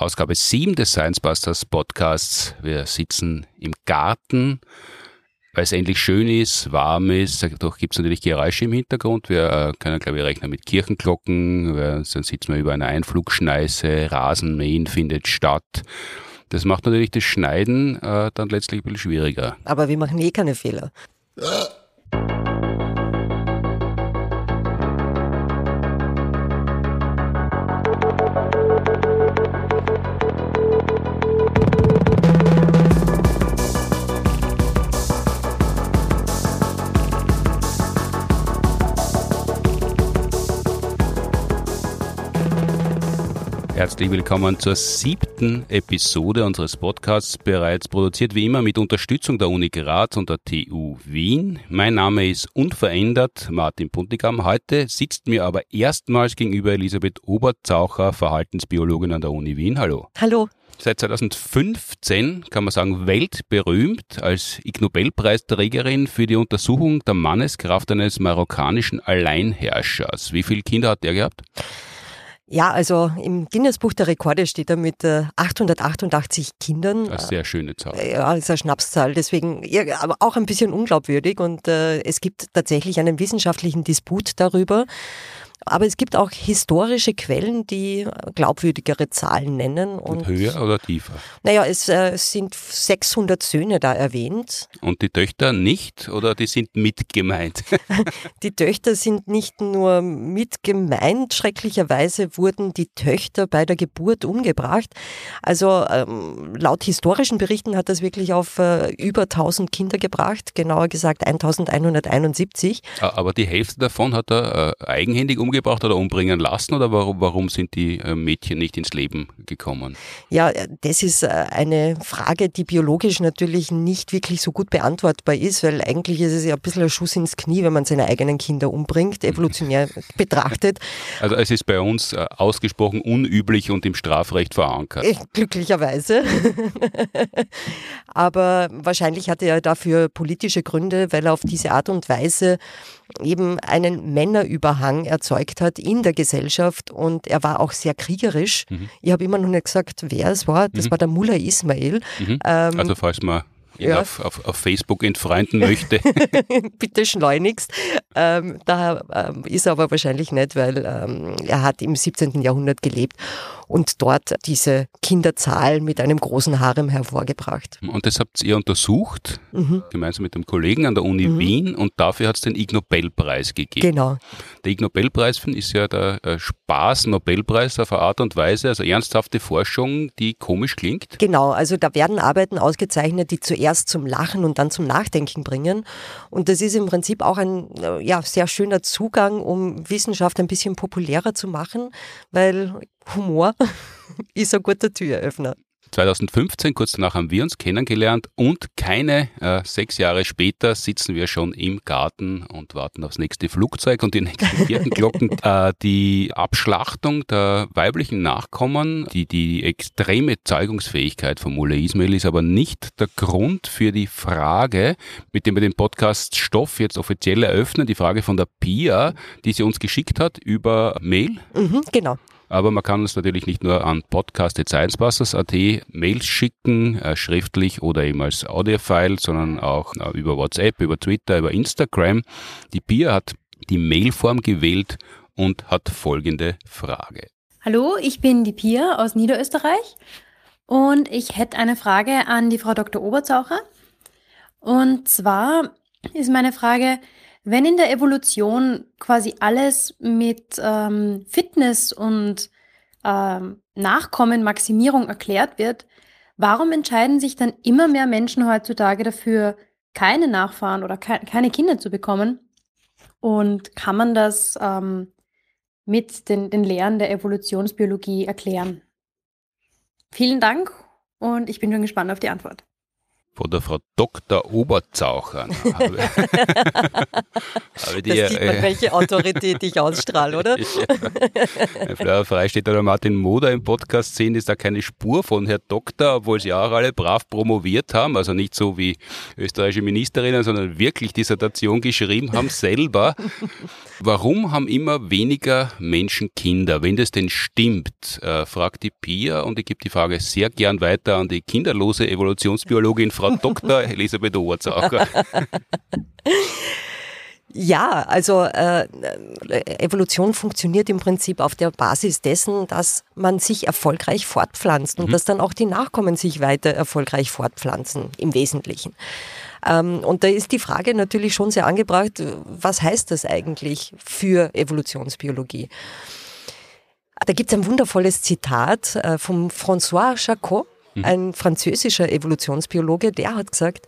Ausgabe 7 des Science Busters Podcasts. Wir sitzen im Garten, weil es endlich schön ist, warm ist. Dadurch gibt es natürlich Geräusche im Hintergrund. Wir äh, können, glaube ich, rechnen mit Kirchenglocken. Wir, dann sitzen wir über einer Einflugschneise. Rasenmähen findet statt. Das macht natürlich das Schneiden äh, dann letztlich ein bisschen schwieriger. Aber wir machen eh keine Fehler. Herzlich willkommen zur siebten Episode unseres Podcasts, bereits produziert wie immer mit Unterstützung der Uni Graz und der TU Wien. Mein Name ist unverändert Martin Puntigam. Heute sitzt mir aber erstmals gegenüber Elisabeth Oberzaucher, Verhaltensbiologin an der Uni Wien. Hallo. Hallo. Seit 2015 kann man sagen weltberühmt als Ig Nobelpreisträgerin für die Untersuchung der Manneskraft eines marokkanischen Alleinherrschers. Wie viele Kinder hat der gehabt? Ja, also im Guinness-Buch der Rekorde steht er mit 888 äh, Kindern. Eine sehr schöne Zahl. Ja, ist eine Schnapszahl, deswegen ja, aber auch ein bisschen unglaubwürdig und äh, es gibt tatsächlich einen wissenschaftlichen Disput darüber. Aber es gibt auch historische Quellen, die glaubwürdigere Zahlen nennen. Und, und höher oder tiefer? Naja, es, äh, sind 600 Söhne da erwähnt. Und die Töchter nicht oder die sind mit gemeint? die Töchter sind nicht nur mit gemeint, schrecklicherweise wurden die Töchter bei der Geburt umgebracht. Also ähm, laut historischen Berichten hat das wirklich auf äh, über 1000 Kinder gebracht, genauer gesagt 1171. Aber die Hälfte davon hat er äh, eigenhändig umgebracht umgebracht oder umbringen lassen oder warum, warum sind die äh, Mädchen nicht ins Leben gekommen? Ja, das ist äh, eine Frage, die biologisch natürlich nicht wirklich so gut beantwortbar ist, weil eigentlich ist es ja ein bisschen ein Schuss ins Knie, wenn man seine eigenen Kinder umbringt, evolutionär betrachtet. Also es ist bei uns äh, ausgesprochen unüblich und im Strafrecht verankert. Glücklicherweise. Aber wahrscheinlich hatte er dafür politische Gründe, weil er auf diese Art und Weise eben einen Männerüberhang erzeugt hat in der Gesellschaft und er war auch sehr kriegerisch. Mhm. Ich habe immer noch nicht gesagt, wer es war. Das mhm. war der Mullah Ismail. Mhm. Ähm, also falls man ja. auf, auf, auf, Facebook entfreunden möchte. Bitte schleunigst. Ähm, da ähm, ist er aber wahrscheinlich nicht, weil ähm, er hat im 17. Jahrhundert gelebt und dort diese Kinderzahl mit einem großen Harem hervorgebracht. Und das habt ihr untersucht, mhm. gemeinsam mit einem Kollegen an der Uni mhm. Wien und dafür hat es den Ig Nobelpreis gegeben. Genau. Der Ig Nobelpreis ist ja der äh, Spaß-Nobelpreis auf eine Art und Weise, also ernsthafte Forschung, die komisch klingt. Genau, also da werden Arbeiten ausgezeichnet, die zuerst zum Lachen und dann zum Nachdenken bringen. Und das ist im Prinzip auch ein äh, ja, sehr schöner Zugang, um Wissenschaft ein bisschen populärer zu machen, weil Humor ist ein guter Türöffner. 2015, kurz danach haben wir uns kennengelernt und keine äh, sechs Jahre später sitzen wir schon im Garten und warten aufs nächste Flugzeug und die nächsten Kirchenglocken. äh, die Abschlachtung der weiblichen Nachkommen, die, die extreme Zeugungsfähigkeit von Mullah Ismail ist aber nicht der Grund für die Frage, mit dem wir den Podcast Stoff jetzt offiziell eröffnen, die Frage von der Pia, die sie uns geschickt hat über Mail. Mhm, genau. Aber man kann uns natürlich nicht nur an podcast.sciencebusters.at Mails schicken, äh, schriftlich oder eben als Audiofile, sondern auch äh, über WhatsApp, über Twitter, über Instagram. Die Pia hat die Mailform gewählt und hat folgende Frage. Hallo, ich bin die Pia aus Niederösterreich und ich hätte eine Frage an die Frau Dr. Oberzaucher. Und zwar ist meine Frage, wenn in der Evolution quasi alles mit ähm, Fitness und ähm, Nachkommenmaximierung erklärt wird, warum entscheiden sich dann immer mehr Menschen heutzutage dafür, keine Nachfahren oder ke keine Kinder zu bekommen? Und kann man das ähm, mit den, den Lehren der Evolutionsbiologie erklären? Vielen Dank und ich bin schon gespannt auf die Antwort. Von der Frau Dr. Oberzaucher. habe, habe die, das sieht man, äh, welche Autorität ich ausstrahle, oder? ja. Frei steht da Martin Moder im Podcast sehen, ist da keine Spur von Herr Doktor, obwohl sie auch alle brav promoviert haben, also nicht so wie österreichische Ministerinnen, sondern wirklich Dissertation geschrieben haben selber. Warum haben immer weniger Menschen Kinder? Wenn das denn stimmt, äh, fragt die Pia und ich gebe die Frage sehr gern weiter an die kinderlose Evolutionsbiologin Frau Dr. Elisabeth Ohrzacher. Ja, also äh, Evolution funktioniert im Prinzip auf der Basis dessen, dass man sich erfolgreich fortpflanzt und mhm. dass dann auch die Nachkommen sich weiter erfolgreich fortpflanzen im Wesentlichen. Ähm, und da ist die Frage natürlich schon sehr angebracht, was heißt das eigentlich für Evolutionsbiologie? Da gibt es ein wundervolles Zitat äh, vom François Jacot, Mhm. Ein französischer Evolutionsbiologe, der hat gesagt,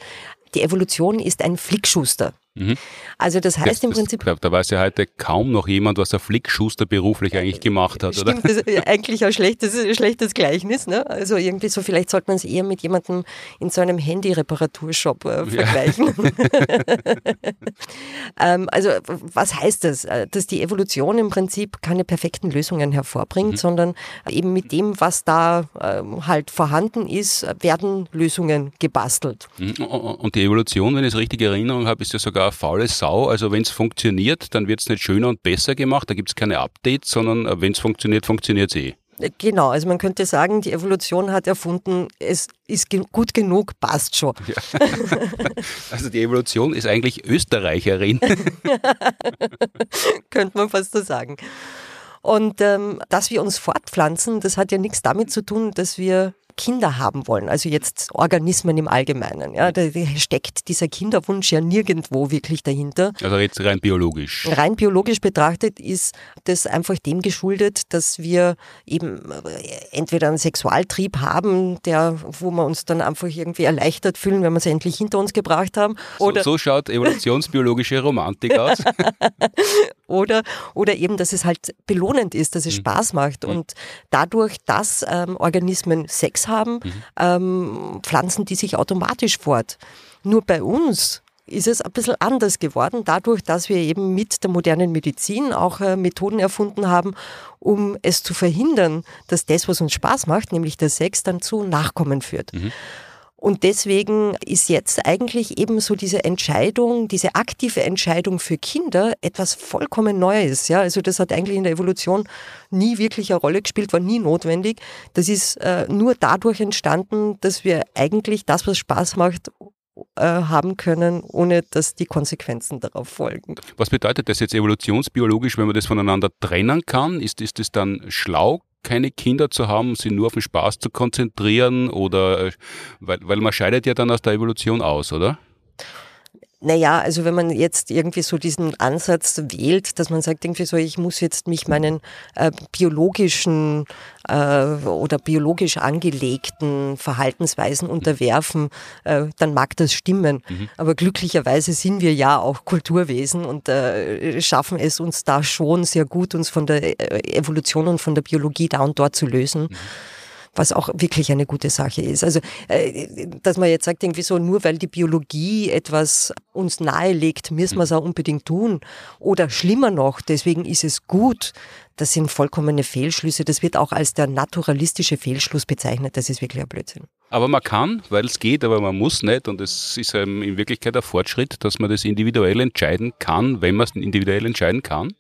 die Evolution ist ein Flickschuster. Mhm. Also das heißt das, im Prinzip. Das, da weiß ja heute kaum noch jemand, was der Flickschuster beruflich eigentlich gemacht hat, Stimmt, oder? Das ist eigentlich ein schlechtes, schlechtes Gleichnis. Ne? Also irgendwie so, vielleicht sollte man es eher mit jemandem in so einem Handy-Reparaturshop äh, vergleichen. Ja. ähm, also was heißt das? Äh, dass die Evolution im Prinzip keine perfekten Lösungen hervorbringt, mhm. sondern eben mit dem, was da ähm, halt vorhanden ist, werden Lösungen gebastelt. Mhm. Und die Evolution, wenn ich es richtig in Erinnerung habe, ist ja sogar eine faule Sau. Also wenn es funktioniert, dann wird es nicht schöner und besser gemacht. Da gibt es keine Updates, sondern äh, wenn es funktioniert, funktioniert es eh. Genau, also man könnte sagen, die Evolution hat erfunden, es ist gut genug, passt schon. Ja. Also die Evolution ist eigentlich Österreicherin. könnte man fast so sagen. Und ähm, dass wir uns fortpflanzen, das hat ja nichts damit zu tun, dass wir Kinder haben wollen, also jetzt Organismen im Allgemeinen. Ja, da steckt dieser Kinderwunsch ja nirgendwo wirklich dahinter. Also jetzt rein biologisch. Rein biologisch betrachtet ist das einfach dem geschuldet, dass wir eben äh, entweder einen Sexualtrieb haben, der, wo wir uns dann einfach irgendwie erleichtert fühlen, wenn wir es endlich hinter uns gebracht haben. Oder so, so schaut evolutionsbiologische Romantik aus. oder, oder eben, dass es halt belohnend ist, dass es mhm. Spaß macht. Mhm. Und dadurch, dass ähm, Organismen Sex haben, mhm. ähm, pflanzen die sich automatisch fort. Nur bei uns ist es ein bisschen anders geworden, dadurch, dass wir eben mit der modernen Medizin auch äh, Methoden erfunden haben, um es zu verhindern, dass das, was uns Spaß macht, nämlich der Sex, dann zu Nachkommen führt. Und deswegen ist jetzt eigentlich eben so diese Entscheidung, diese aktive Entscheidung für Kinder etwas vollkommen Neues. Ja, also das hat eigentlich in der Evolution nie wirklich eine Rolle gespielt, war nie notwendig. Das ist äh, nur dadurch entstanden, dass wir eigentlich das, was Spaß macht, äh, haben können, ohne dass die Konsequenzen darauf folgen. Was bedeutet das jetzt evolutionsbiologisch, wenn man das voneinander trennen kann? Ist, ist das dann schlau keine Kinder zu haben, sie nur auf den Spaß zu konzentrieren oder äh, weil, weil man scheidet ja dann aus der Evolution aus, oder? Naja, also wenn man jetzt irgendwie so diesen Ansatz wählt, dass man sagt, irgendwie so, ich muss jetzt mich meinen äh, biologischen äh, oder biologisch angelegten Verhaltensweisen unterwerfen, äh, dann mag das stimmen. Mhm. Aber glücklicherweise sind wir ja auch Kulturwesen und äh, schaffen es uns da schon sehr gut, uns von der äh, Evolution und von der Biologie da und dort zu lösen. Mhm was auch wirklich eine gute Sache ist. Also, äh, dass man jetzt sagt, irgendwie so, nur weil die Biologie etwas uns nahelegt, müssen wir es auch unbedingt tun. Oder schlimmer noch, deswegen ist es gut, das sind vollkommene Fehlschlüsse. Das wird auch als der naturalistische Fehlschluss bezeichnet. Das ist wirklich ein Blödsinn. Aber man kann, weil es geht, aber man muss nicht. Und es ist in Wirklichkeit ein Fortschritt, dass man das individuell entscheiden kann, wenn man es individuell entscheiden kann.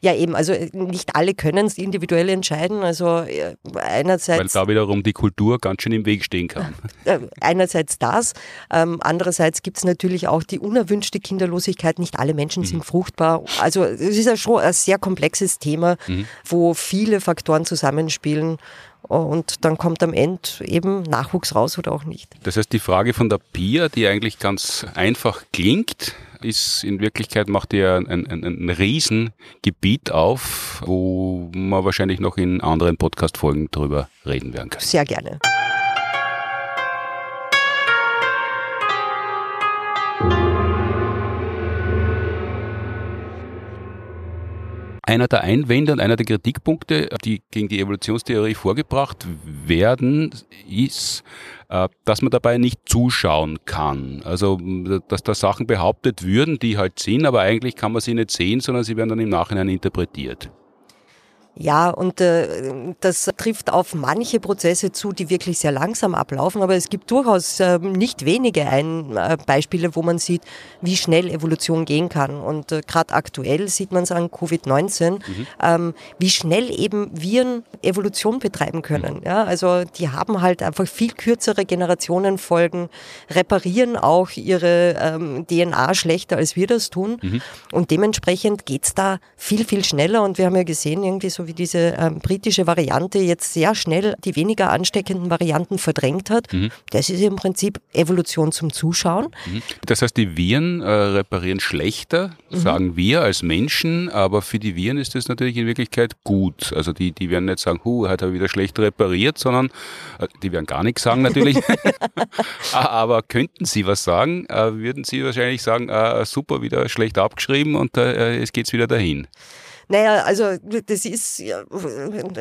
Ja, eben. Also äh, nicht alle können es individuell entscheiden. Also äh, einerseits. Weil da wiederum die Kultur ganz schön im Weg stehen kann. Äh, einerseits das. Ähm, andererseits gibt es natürlich auch die unerwünschte Kinderlosigkeit. Nicht alle Menschen mhm. sind fruchtbar. Also es ist ja schon ein sehr komplexes Thema, mhm. wo viele Faktoren zusammenspielen. Und dann kommt am Ende eben Nachwuchs raus oder auch nicht. Das heißt, die Frage von der Pia, die eigentlich ganz einfach klingt, ist in Wirklichkeit macht ihr ein, ein, ein Riesengebiet auf, wo man wahrscheinlich noch in anderen Podcast-Folgen drüber reden werden kann. Sehr gerne. Einer der Einwände und einer der Kritikpunkte, die gegen die Evolutionstheorie vorgebracht werden, ist, äh, dass man dabei nicht zuschauen kann. Also, dass da Sachen behauptet würden, die halt sind, aber eigentlich kann man sie nicht sehen, sondern sie werden dann im Nachhinein interpretiert. Ja, und äh, das trifft auf manche Prozesse zu, die wirklich sehr langsam ablaufen, aber es gibt durchaus äh, nicht wenige ein, äh, Beispiele, wo man sieht, wie schnell Evolution gehen kann. Und äh, gerade aktuell sieht man es an Covid-19, mhm. ähm, wie schnell eben Viren Evolution betreiben können. Mhm. Ja, also die haben halt einfach viel kürzere Generationenfolgen, reparieren auch ihre ähm, DNA schlechter, als wir das tun. Mhm. Und dementsprechend geht's da viel, viel schneller. Und wir haben ja gesehen, irgendwie so wie diese ähm, britische Variante jetzt sehr schnell die weniger ansteckenden Varianten verdrängt hat. Mhm. Das ist im Prinzip Evolution zum Zuschauen. Mhm. Das heißt, die Viren äh, reparieren schlechter, mhm. sagen wir als Menschen, aber für die Viren ist das natürlich in Wirklichkeit gut. Also die, die werden nicht sagen, hu, hat er wieder schlecht repariert, sondern äh, die werden gar nichts sagen natürlich. aber könnten sie was sagen, äh, würden sie wahrscheinlich sagen, äh, super, wieder schlecht abgeschrieben und äh, es geht's wieder dahin. Naja, also das ist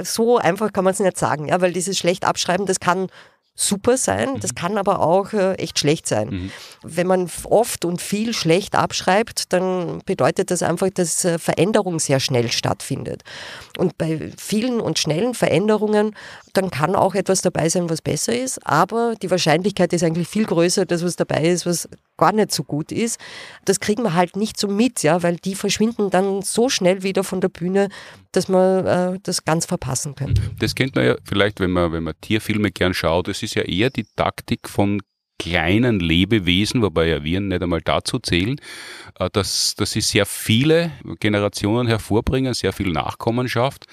so einfach kann man es nicht sagen, ja, weil dieses schlecht abschreiben, das kann super sein, das mhm. kann aber auch äh, echt schlecht sein. Mhm. Wenn man oft und viel schlecht abschreibt, dann bedeutet das einfach, dass äh, Veränderung sehr schnell stattfindet. Und bei vielen und schnellen Veränderungen, dann kann auch etwas dabei sein, was besser ist, aber die Wahrscheinlichkeit ist eigentlich viel größer, dass was dabei ist, was gar nicht so gut ist. Das kriegen wir halt nicht so mit, ja, weil die verschwinden dann so schnell wieder von der Bühne, dass man äh, das ganz verpassen könnte. Das kennt man ja vielleicht, wenn man, wenn man Tierfilme gern schaut. Das ist ja eher die Taktik von kleinen Lebewesen, wobei ja Viren nicht einmal dazu zählen, äh, dass, dass sie sehr viele Generationen hervorbringen, sehr viel Nachkommenschaft.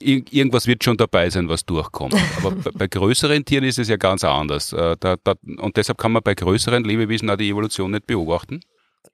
Irgendwas wird schon dabei sein, was durchkommt. Aber bei größeren Tieren ist es ja ganz anders. Äh, da, da, und deshalb kann man bei größeren Lebewesen auch die Evolution nicht beobachten.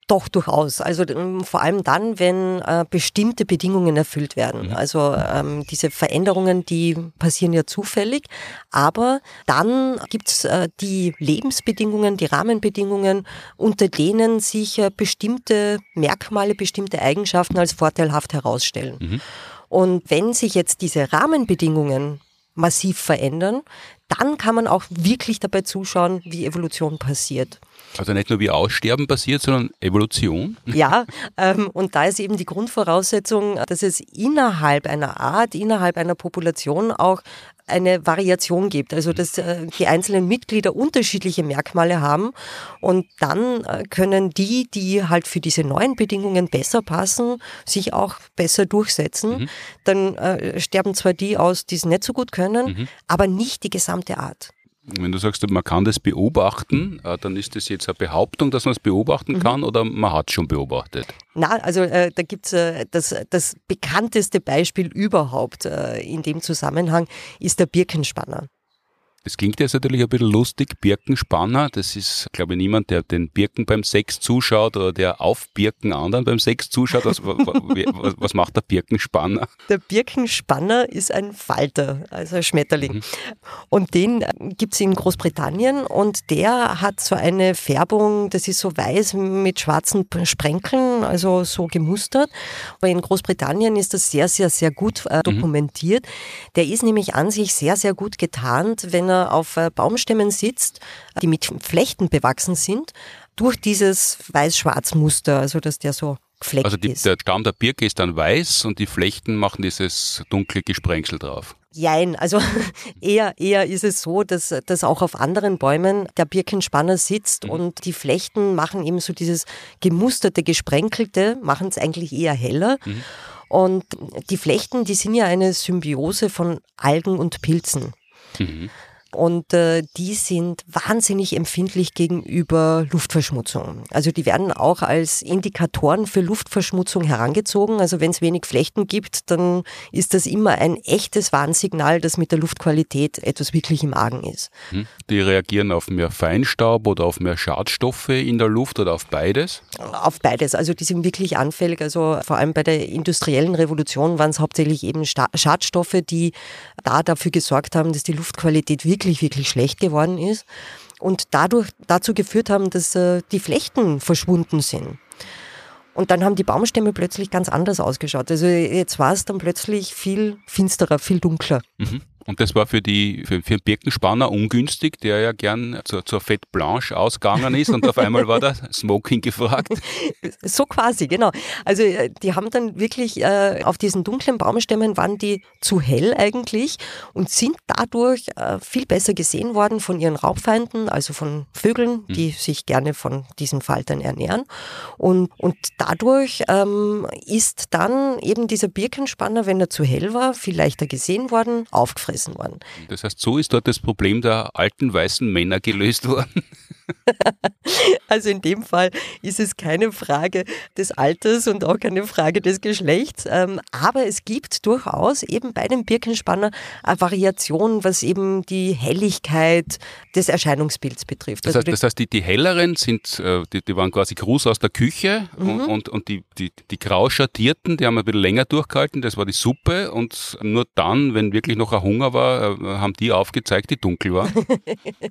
Doch, durchaus. Also ähm, vor allem dann, wenn äh, bestimmte Bedingungen erfüllt werden. Mhm. Also ähm, diese Veränderungen, die passieren ja zufällig, aber dann gibt's äh, die Lebensbedingungen, die Rahmenbedingungen, unter denen sich äh, bestimmte Merkmale, bestimmte Eigenschaften als vorteilhaft herausstellen. Mhm. Und wenn sich jetzt diese Rahmenbedingungen massiv verändern, dann kann man auch wirklich dabei zuschauen, wie Evolution passiert. Also nicht nur wie Aussterben passiert, sondern Evolution? Ja, ähm, und da ist eben die Grundvoraussetzung, dass es innerhalb einer Art, innerhalb einer Population auch eine Variation gibt, also dass äh, die einzelnen Mitglieder unterschiedliche Merkmale haben und dann äh, können die, die halt für diese neuen Bedingungen besser passen, sich auch besser durchsetzen. Mhm. Dann äh, sterben zwar die aus, die es nicht so gut können, mhm. aber nicht die gesamte Art. Wenn du sagst, man kann das beobachten, äh, dann ist das jetzt eine Behauptung, dass man es beobachten mhm. kann oder man hat es schon beobachtet? Na, also äh, da gibt's äh, das, das bekannteste Beispiel überhaupt äh, in dem Zusammenhang ist der Birkenspanner. Das klingt jetzt natürlich ein bisschen lustig, Birkenspanner. Das ist, glaube ich, niemand, der den Birken beim Sex zuschaut oder der auf Birken anderen beim Sex zuschaut. Was, was, was macht der Birkenspanner? Der Birkenspanner ist ein Falter, also ein Schmetterling. Mhm. Und den äh, gibt's in Großbritannien und der hat so eine Färbung, das ist so weiß mit schwarzen Sprenkeln, also so gemustert. Aber in Großbritannien ist das sehr, sehr, sehr gut äh, mhm. dokumentiert. Mhm. Der ist nämlich an sich sehr, sehr gut getarnt, wenn er auf äh, Baumstämmen sitzt, die mit Flechten bewachsen sind, durch dieses weiß-schwarz-Muster, also dass der so gefleckt also die, ist. der Stamm der Birke ist dann weiß und die Flechten machen dieses dunkle Gesprengsel drauf. Jein, also eher, eher ist es so, dass, dass auch auf anderen Bäumen der Birkenspanner sitzt mhm. und die Flechten machen eben so dieses gemusterte, gesprenkelte, machen es eigentlich eher heller. Mhm. Und die Flechten, die sind ja eine Symbiose von Algen und Pilzen. Mhm. Und äh, die sind wahnsinnig empfindlich gegenüber Luftverschmutzung. Also die werden auch als Indikatoren für Luftverschmutzung herangezogen. Also wenn es wenig Flechten gibt, dann ist das immer ein echtes Warnsignal, dass mit der Luftqualität etwas wirklich im Argen ist. Hm. Die reagieren auf mehr Feinstaub oder auf mehr Schadstoffe in der Luft oder auf beides? Auf beides. Also die sind wirklich anfällig. Also vor allem bei der industriellen Revolution waren es hauptsächlich eben Schadstoffe, die da dafür gesorgt haben, dass die Luftqualität wirklich wirklich, wirklich schlecht geworden ist und dadurch dazu geführt haben, dass äh, die Flechten verschwunden sind. Und dann haben die Baumstämme plötzlich ganz anders ausgeschaut. Also jetzt war es dann plötzlich viel finsterer, viel dunkler. Mhm. Und das war für die für, für den Birkenspanner ungünstig, der ja gern zur, zur Fête Blanche ausgegangen ist und auf einmal war der Smoking gefragt. So quasi, genau. Also äh, die haben dann wirklich äh, auf diesen dunklen Baumstämmen waren die zu hell eigentlich und sind dadurch äh, viel besser gesehen worden von ihren Raubfeinden, also von Vögeln, hm. die mhm. sich gerne von diesen Faltern ernähren. Und, und dadurch ähm, ist dann eben dieser Birkenspanner, wenn er zu hell war, viel leichter gesehen worden, aufgefressen gefressen worden. Das heißt, so ist dort das Problem der alten weißen Männer gelöst worden. also in dem Fall ist es keine Frage des Alters und auch keine Frage des Geschlechts, ähm, aber es gibt durchaus eben bei dem Birkenspanner eine Variation, was eben die Helligkeit des Erscheinungsbilds betrifft. Das also heißt, das heißt die, die helleren sind, äh, die, die waren quasi Gruß aus der Küche mhm. und, und, und, die, die, die grau schattierten, die haben ein bisschen länger durchgehalten, das war die Suppe und nur dann, wenn wirklich noch ein Hunger war, äh, haben die aufgezeigt, die dunkel war.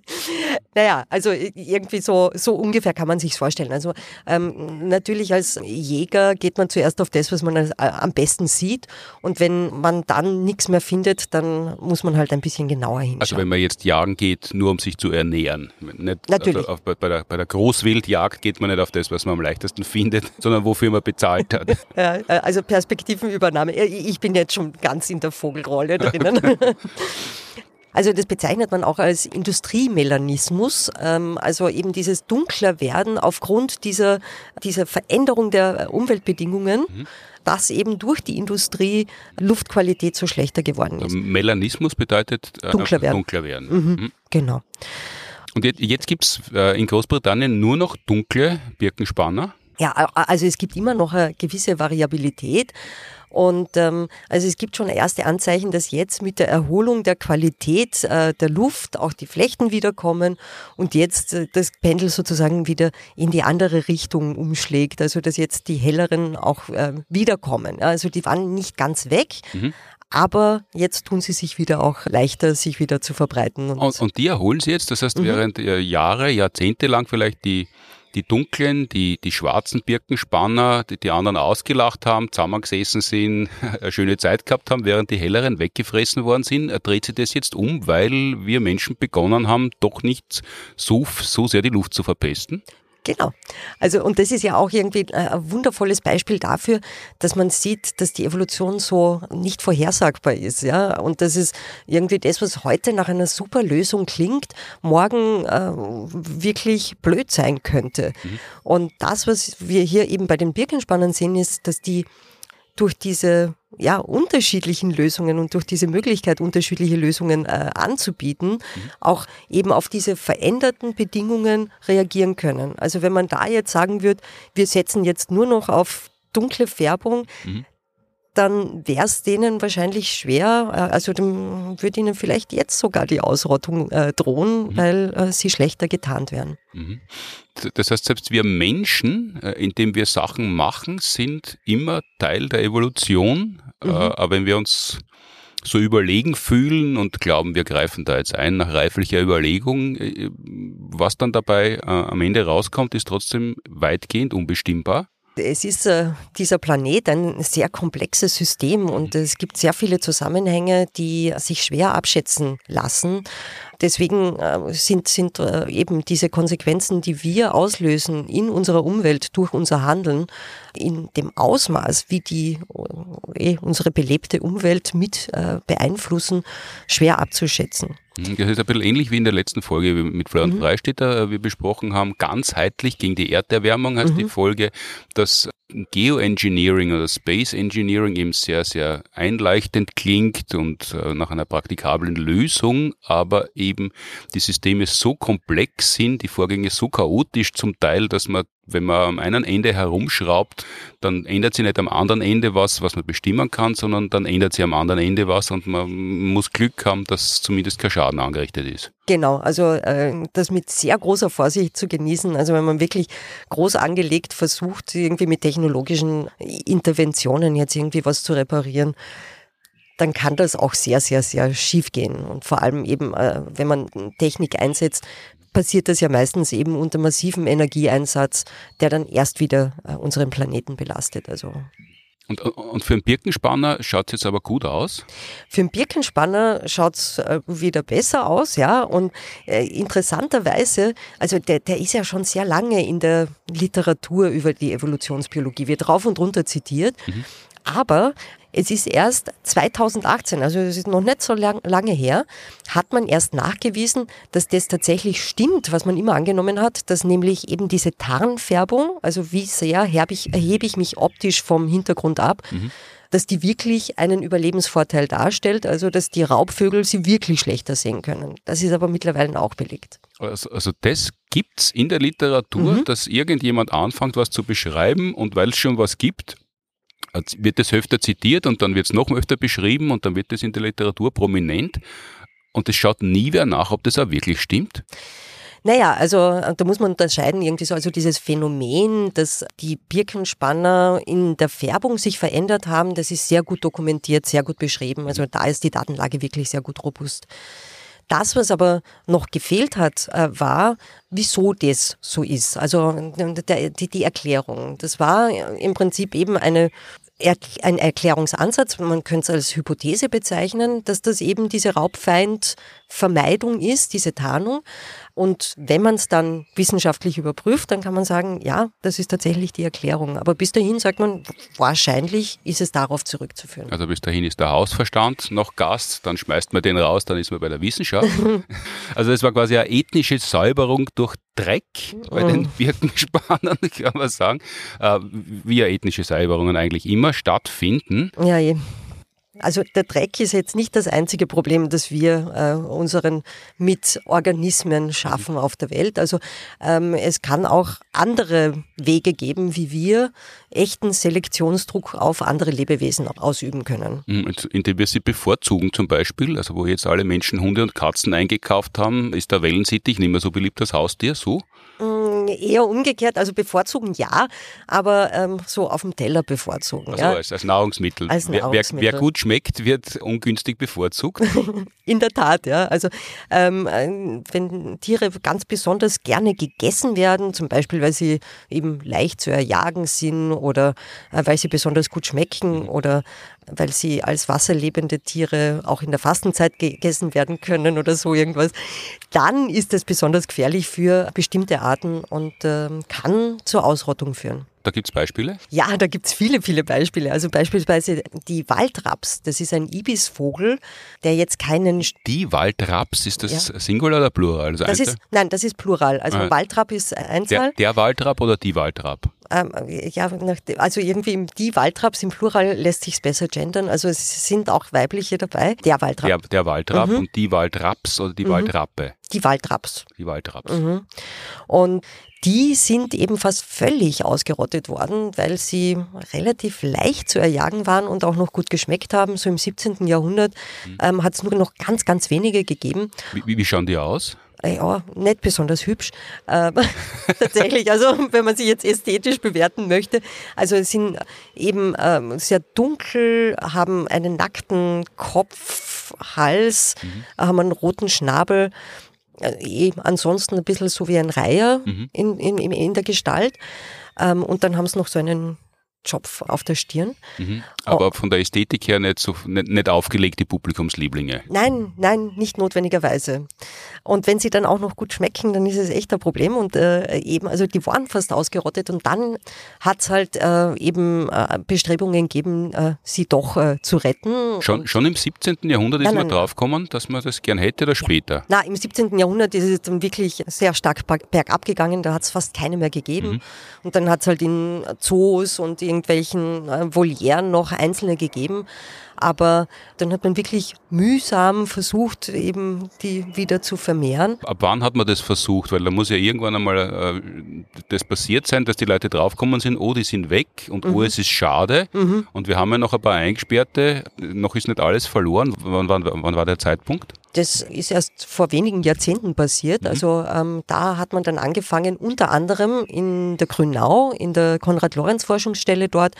naja, also irgendwie so, so ungefähr kann man sich vorstellen. Also ähm, natürlich als Jäger geht man zuerst auf das, was man als, äh, am besten sieht und wenn man dann nichts mehr findet, dann muss man halt ein bisschen genauer hinschauen. Also wenn man jetzt jagen geht, nur um sich zu ernähren. Nicht, natürlich. Also auf, bei, der, bei der Großwildjagd geht man nicht auf das, was man am leichtesten findet, sondern wofür man bezahlt hat. ja, äh, also Perspektivenübernahme. Ich bin jetzt schon ganz in der Vogelrolle drinnen. Also das bezeichnet man auch als Industriemelanismus, ähm, also eben dieses dunkler werden aufgrund dieser, dieser Veränderung der Umweltbedingungen. Mhm dass eben durch die Industrie Luftqualität so schlechter geworden ist. Melanismus bedeutet äh, dunkler werden. Dunkler werden. Mhm, mhm. Genau. Und jetzt, jetzt gibt es äh, in Großbritannien nur noch dunkle Birkenspanner? Ja, also es gibt immer noch eine gewisse Variabilität. Und ähm, also es gibt schon erste Anzeichen, dass jetzt mit der Erholung der Qualität äh, der Luft auch die Flechten wiederkommen und jetzt äh, das Pendel sozusagen wieder in die andere Richtung umschlägt. Also dass jetzt die helleren auch äh, wiederkommen. Also die waren nicht ganz weg, mhm. Aber jetzt tun sie sich wieder auch leichter, sich wieder zu verbreiten. Und, und, und die erholen sie jetzt, das heißt, mhm. während Jahre, Jahrzehnte lang vielleicht die die dunklen, die, die schwarzen Birkenspanner, die die anderen ausgelacht haben, zusammengesessen sind, eine schöne Zeit gehabt haben, während die helleren weggefressen worden sind, dreht sich das jetzt um, weil wir Menschen begonnen haben, doch nicht so, so sehr die Luft zu verpesten? Genau. Also, und das ist ja auch irgendwie äh, ein wundervolles Beispiel dafür, dass man sieht, dass die Evolution so nicht vorhersagbar ist, ja. Und das ist irgendwie das, was heute nach einer super Lösung klingt, morgen äh, wirklich blöd sein könnte. Mhm. Und das, was wir hier eben bei den Birkenspannern sehen, ist, dass die durch diese ja, unterschiedlichen Lösungen und durch diese Möglichkeit, unterschiedliche Lösungen äh, anzubieten, mhm. auch eben auf diese veränderten Bedingungen reagieren können. Also wenn man da jetzt sagen würde, wir setzen jetzt nur noch auf dunkle Färbung, mhm dann wäre es denen wahrscheinlich schwer, äh, also dann würde ihnen vielleicht jetzt sogar die Ausrottung äh, drohen, mhm. weil äh, sie schlechter getarnt werden. Mhm. Das heißt, selbst wir Menschen, äh, indem wir Sachen machen, sind immer Teil der Evolution. Äh, mhm. aber wenn wir uns so überlegen fühlen und glauben, wir greifen da jetzt ein nach reiflicher Überlegung, äh, was dann dabei am Ende rauskommt, ist trotzdem weitgehend unbestimmbar. Es ist äh, dieser Planet ein sehr komplexes System und es gibt sehr viele Zusammenhänge, die sich schwer abschätzen lassen. Deswegen äh, sind, sind äh, eben diese Konsequenzen, die wir auslösen in unserer Umwelt durch unser Handeln, in dem Ausmaß, wie die äh, unsere belebte Umwelt mit äh, beeinflussen, schwer abzuschätzen. Mhm, das ist ein bisschen ähnlich wie in der letzten Folge mit Florian mhm. Freistetter, äh, wir besprochen haben, ganzheitlich gegen die Erderwärmung heißt mhm. die Folge, dass Geoengineering oder Space Engineering eben sehr, sehr einleuchtend klingt und äh, nach einer praktikablen Lösung, aber eben die Systeme so komplex sind, die Vorgänge so chaotisch zum Teil, dass man wenn man am einen Ende herumschraubt, dann ändert sich nicht am anderen Ende was, was man bestimmen kann, sondern dann ändert sich am anderen Ende was und man muss Glück haben, dass zumindest kein Schaden angerichtet ist. Genau, also äh, das mit sehr großer Vorsicht zu genießen. Also wenn man wirklich groß angelegt versucht, irgendwie mit technologischen Interventionen jetzt irgendwie was zu reparieren, dann kann das auch sehr, sehr, sehr schief gehen. Und vor allem eben, äh, wenn man Technik einsetzt, passiert das ja meistens eben unter massivem Energieeinsatz, der dann erst wieder äh, unseren Planeten belastet. Also und, und, für einen Birkenspanner schaut es jetzt aber gut aus? Für einen Birkenspanner schaut es äh, wieder besser aus, ja. Und äh, interessanterweise, also der, der ist ja schon sehr lange in der Literatur über die Evolutionsbiologie, wird rauf und runter zitiert. Mhm. Aber es ist erst 2018, also es ist noch nicht so lang, lange her, hat man erst nachgewiesen, dass das tatsächlich stimmt, was man immer angenommen hat, dass nämlich eben diese Tarnfärbung, also wie sehr ich, erhebe ich mich optisch vom Hintergrund ab, mhm. dass die wirklich einen Überlebensvorteil darstellt, also dass die Raubvögel sie wirklich schlechter sehen können. Das ist aber mittlerweile auch belegt. Also, also das es in der Literatur, mhm. dass irgendjemand anfängt, was zu beschreiben und weil es schon was gibt, wird es öfter zitiert und dann wird es noch öfter beschrieben und dann wird es in der Literatur prominent und es schaut nie wer nach, ob das auch wirklich stimmt. Naja, also da muss man unterscheiden, irgendwie so, also dieses Phänomen, dass die Birkenspanner in der Färbung sich verändert haben, das ist sehr gut dokumentiert, sehr gut beschrieben. Also da ist die Datenlage wirklich sehr gut robust. Das, was aber noch gefehlt hat, äh, war, wieso das so ist. Also die, die Erklärung. Das war im Prinzip eben eine ein Erklärungsansatz, man könnte es als Hypothese bezeichnen, dass das eben diese Raubfeindvermeidung ist, diese Tarnung. Und wenn man es dann wissenschaftlich überprüft, dann kann man sagen, ja, das ist tatsächlich die Erklärung. Aber bis dahin sagt man, wahrscheinlich ist es darauf zurückzuführen. Also bis dahin ist der Hausverstand noch Gast, dann schmeißt man den raus, dann ist man bei der Wissenschaft. also es war quasi eine ethnische Säuberung durch Dreck bei den Birkenspannern, kann man sagen, äh, wie ja ethnische Säuberungen eigentlich immer stattfinden. Ja, je. Also der Dreck ist jetzt nicht das einzige Problem, das wir äh, unseren Mitorganismen schaffen auf der Welt. Also ähm, es kann auch andere Wege geben, wie wir echten Selektionsdruck auf andere Lebewesen ausüben können. Hm, indem wir sie bevorzugen zum Beispiel, also wo jetzt alle Menschen Hunde und Katzen eingekauft haben, ist der Wellensittich nicht mehr so beliebt als Haustier, so? Eher umgekehrt, also bevorzugen ja, aber ähm, so auf dem Teller bevorzugen. Also ja. als, als Nahrungsmittel. Als Nahrungsmittel. Wer, wer, gut schmeckt, wird ungünstig bevorzugt. In der Tat, ja. Also ähm, wenn Tiere ganz besonders gerne gegessen werden, zum Beispiel weil sie eben leicht zu erjagen sind oder äh, weil sie besonders gut schmecken mhm. oder weil sie als wasserlebende Tiere auch in der Fastenzeit gegessen werden können oder so irgendwas, dann ist es besonders gefährlich für bestimmte Arten und ähm, kann zur Ausrottung führen. Da gibt es Beispiele? Ja, da gibt es viele, viele Beispiele. Also beispielsweise die Waldraps. Das ist ein Ibisvogel, der jetzt keinen... Die Waldraps, ist das ja. Singular oder Plural? Also das ist, nein, das ist Plural. Also ah. Waldrap ist Einzahl. Der, der Waldrap oder die Waldrap? Ähm, ja, also irgendwie die Waldraps im Plural lässt sich besser gendern. Also es sind auch weibliche dabei. Der Waldrap. Der, der Waldrap mhm. und die Waldraps oder die mhm. Waldrappe. Die Waldraps. Die Waldraps. Mhm. Und die sind eben fast völlig ausgerottet worden, weil sie relativ leicht zu erjagen waren und auch noch gut geschmeckt haben. So im 17. Jahrhundert mhm. ähm, hat es nur noch ganz, ganz wenige gegeben. Wie, wie schauen die aus? ja, nicht besonders hübsch. Äh, tatsächlich, also wenn man sie jetzt ästhetisch bewerten möchte. Also sind eben ähm, sehr dunkel, haben einen nackten Kopf, Hals, mhm. haben einen roten Schnabel. Eh, ansonsten ein bisschen so wie ein Reiher mhm. in, in, in der Gestalt. Ähm, und dann haben sie noch so einen Zopf auf der Stirn. Mhm. Aber oh. von der Ästhetik her nicht, so, nicht, nicht aufgelegte Publikumslieblinge. Nein, nein, nicht notwendigerweise. Und wenn sie dann auch noch gut schmecken, dann ist es echt ein Problem. Und äh, eben, also die waren fast ausgerottet und dann hat es halt äh, eben äh, Bestrebungen gegeben, äh, sie doch äh, zu retten. Schon, schon im 17. Jahrhundert ist nein, man draufgekommen, dass man das gern hätte oder später? Na, im 17. Jahrhundert ist es dann wirklich sehr stark bergab gegangen, da hat es fast keine mehr gegeben. Mhm. Und dann hat es halt in Zoos und irgendwelchen äh, Volieren noch einzelne gegeben. Aber dann hat man wirklich mühsam versucht, eben die wieder zu vermehren. Ab wann hat man das versucht? Weil da muss ja irgendwann einmal äh, das passiert sein, dass die Leute draufgekommen sind, oh, die sind weg und oh, mhm. oh, es ist schade. Mhm. Und wir haben ja noch ein paar Eingesperrte, noch ist nicht alles verloren. Wann, wann, wann war der Zeitpunkt? Das ist erst vor wenigen Jahrzehnten passiert. Mhm. Also ähm, da hat man dann angefangen, unter anderem in der Grünau, in der Konrad-Lorenz-Forschungsstelle dort,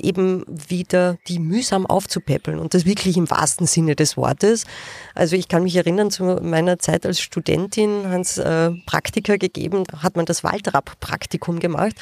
eben wieder die mühsam aufzupäppeln und das wirklich im wahrsten Sinne des Wortes. Also ich kann mich erinnern, zu meiner Zeit als Studentin hat es äh, Praktika gegeben, hat man das Waldrapp-Praktikum gemacht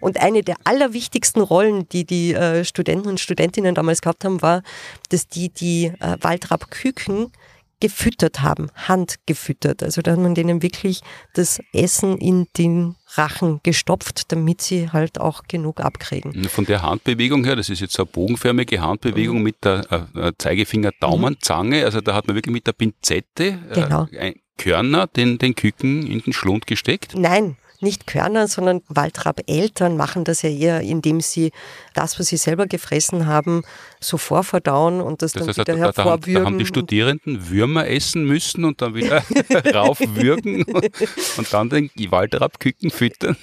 und eine der allerwichtigsten Rollen, die die äh, Studenten und Studentinnen damals gehabt haben, war, dass die die äh, Waldrapp-Küken gefüttert haben, handgefüttert. Also da hat man denen wirklich das Essen in den Rachen gestopft, damit sie halt auch genug abkriegen. Von der Handbewegung her, das ist jetzt eine bogenförmige Handbewegung mhm. mit der äh, Zeigefinger-Daumenzange, also da hat man wirklich mit der Pinzette äh, genau. Körner den, den Küken in den Schlund gesteckt? Nein, nicht Körner, sondern Waldrapp-Eltern machen das ja eher, indem sie das, was sie selber gefressen haben, so vorverdauen und das, das dann heißt, wieder da, hervorwürgen. Da, haben die Studierenden Würmer essen müssen und dann wieder raufwürgen und, und dann den Waldrapp-Küken füttern.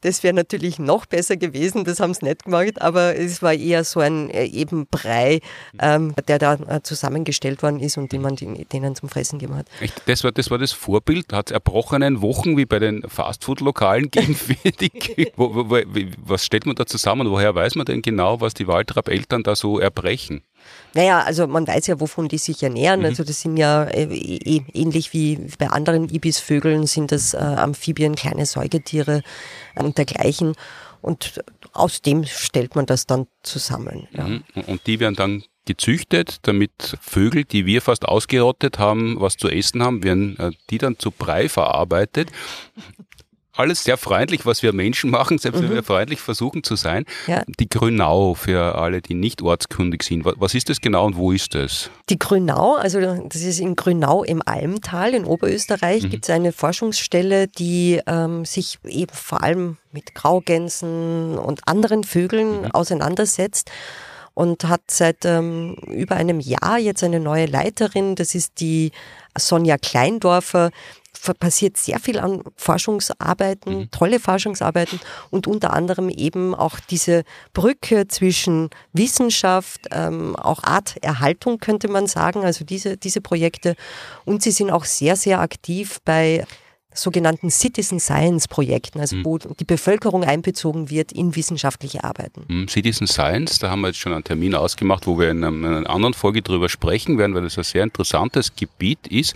Das wäre natürlich noch besser gewesen, das haben sie nicht gemacht, aber es war eher so ein äh, eben Brei, ähm, der da äh, zusammengestellt worden ist und den man denen zum Fressen gegeben hat. Das war das, war das Vorbild, hat es erbrochenen Wochen wie bei den Fastfood-Lokalen wo, Was stellt man da zusammen? Woher weiß man denn genau, was die Waldrapp-Eltern da so erbrechen? Naja, also man weiß ja, wovon die sich ernähren. Mhm. Also das sind ja äh, eh, ähnlich wie bei anderen Ibisvögeln sind das äh, Amphibien, kleine Säugetiere und dergleichen. Und aus dem stellt man das dann zusammen. Ja. Mhm. Und die werden dann gezüchtet, damit Vögel, die wir fast ausgerottet haben, was zu essen haben, werden äh, die dann zu Brei verarbeitet alles sehr freundlich, was wir Menschen machen, selbst mhm. wenn wir freundlich versuchen zu sein. Ja. Die Grünau für alle, die nicht ortskundig sind. Was ist das genau und wo ist das? Die Grünau, also das ist in Grünau im Almtal in Oberösterreich, mhm. gibt es eine Forschungsstelle, die ähm, sich eben vor allem mit Graugänsen und anderen Vögeln mhm. auseinandersetzt und hat seit ähm, über einem Jahr jetzt eine neue Leiterin. Das ist die Sonja Kleindorfer, passiert sehr viel an Forschungsarbeiten, mhm. tolle Forschungsarbeiten und unter anderem eben auch diese Brücke zwischen Wissenschaft, ähm, auch Arterhaltung könnte man sagen, also diese, diese Projekte. Und sie sind auch sehr, sehr aktiv bei sogenannten Citizen Science Projekten, also mhm. wo die Bevölkerung einbezogen wird in wissenschaftliche Arbeiten. Mhm. Citizen Science, da haben wir jetzt schon einen Termin ausgemacht, wo wir in einer anderen Folge drüber sprechen werden, weil das ein sehr interessantes Gebiet ist.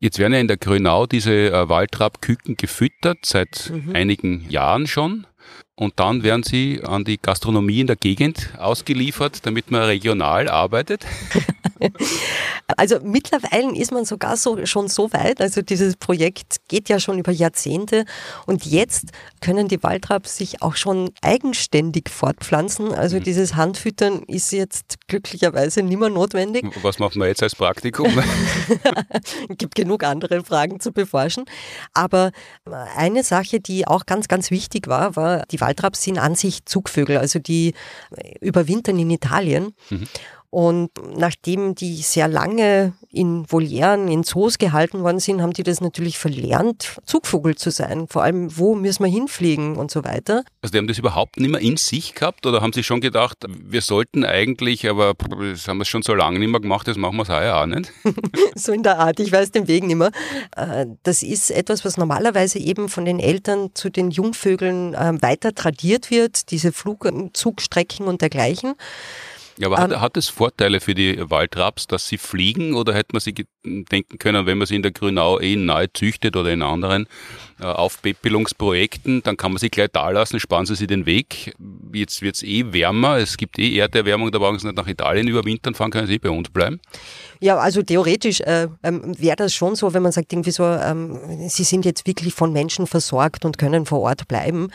Jetzt werden ja in der Grünau diese äh, Waldrapp-Küken gefüttert, seit mhm. einigen Jahren schon. Und dann werden sie an die Gastronomie in der Gegend ausgeliefert, damit man regional arbeitet. Also mittlerweile ist man sogar so, schon so weit, also dieses Projekt geht ja schon über Jahrzehnte und jetzt können die Waldraps sich auch schon eigenständig fortpflanzen. Also mhm. dieses Handfüttern ist jetzt glücklicherweise nicht mehr notwendig. Was macht man jetzt als Praktikum? Es gibt genug andere Fragen zu beforschen. Aber eine Sache, die auch ganz, ganz wichtig war, war, die Waldraps sind an sich Zugvögel, also die überwintern in Italien. Mhm. Und nachdem die sehr lange in Volieren, in Zoos gehalten worden sind, haben die das natürlich verlernt, Zugvogel zu sein. Vor allem, wo müssen wir hinfliegen und so weiter. Also die haben das überhaupt nicht mehr in sich gehabt oder haben sie schon gedacht, wir sollten eigentlich, aber das haben wir schon so lange nicht mehr gemacht, das machen wir es heuer auch nicht? so in der Art, ich weiß den Weg nicht mehr. Äh, das ist etwas, was normalerweise eben von den Eltern zu den Jungvögeln äh, weiter tradiert wird, diese Flugzugstrecken und dergleichen. Ja, aber hat, ähm, hat es Vorteile für die Waldraps, dass sie fliegen oder hätte man sich denken können, wenn man sie in der Grünau eh neu züchtet oder in anderen äh, Aufpäppelungsprojekten, dann kann man sie gleich da lassen, sparen sie sich den Weg. Jetzt wird es eh wärmer, es gibt eh Erderwärmung, da brauchen sie nicht nach Italien überwintern fahren, können sie eh bei uns bleiben. Ja, also theoretisch äh, ähm, wäre das schon so, wenn man sagt, irgendwie so, ähm, sie sind jetzt wirklich von Menschen versorgt und können vor Ort bleiben.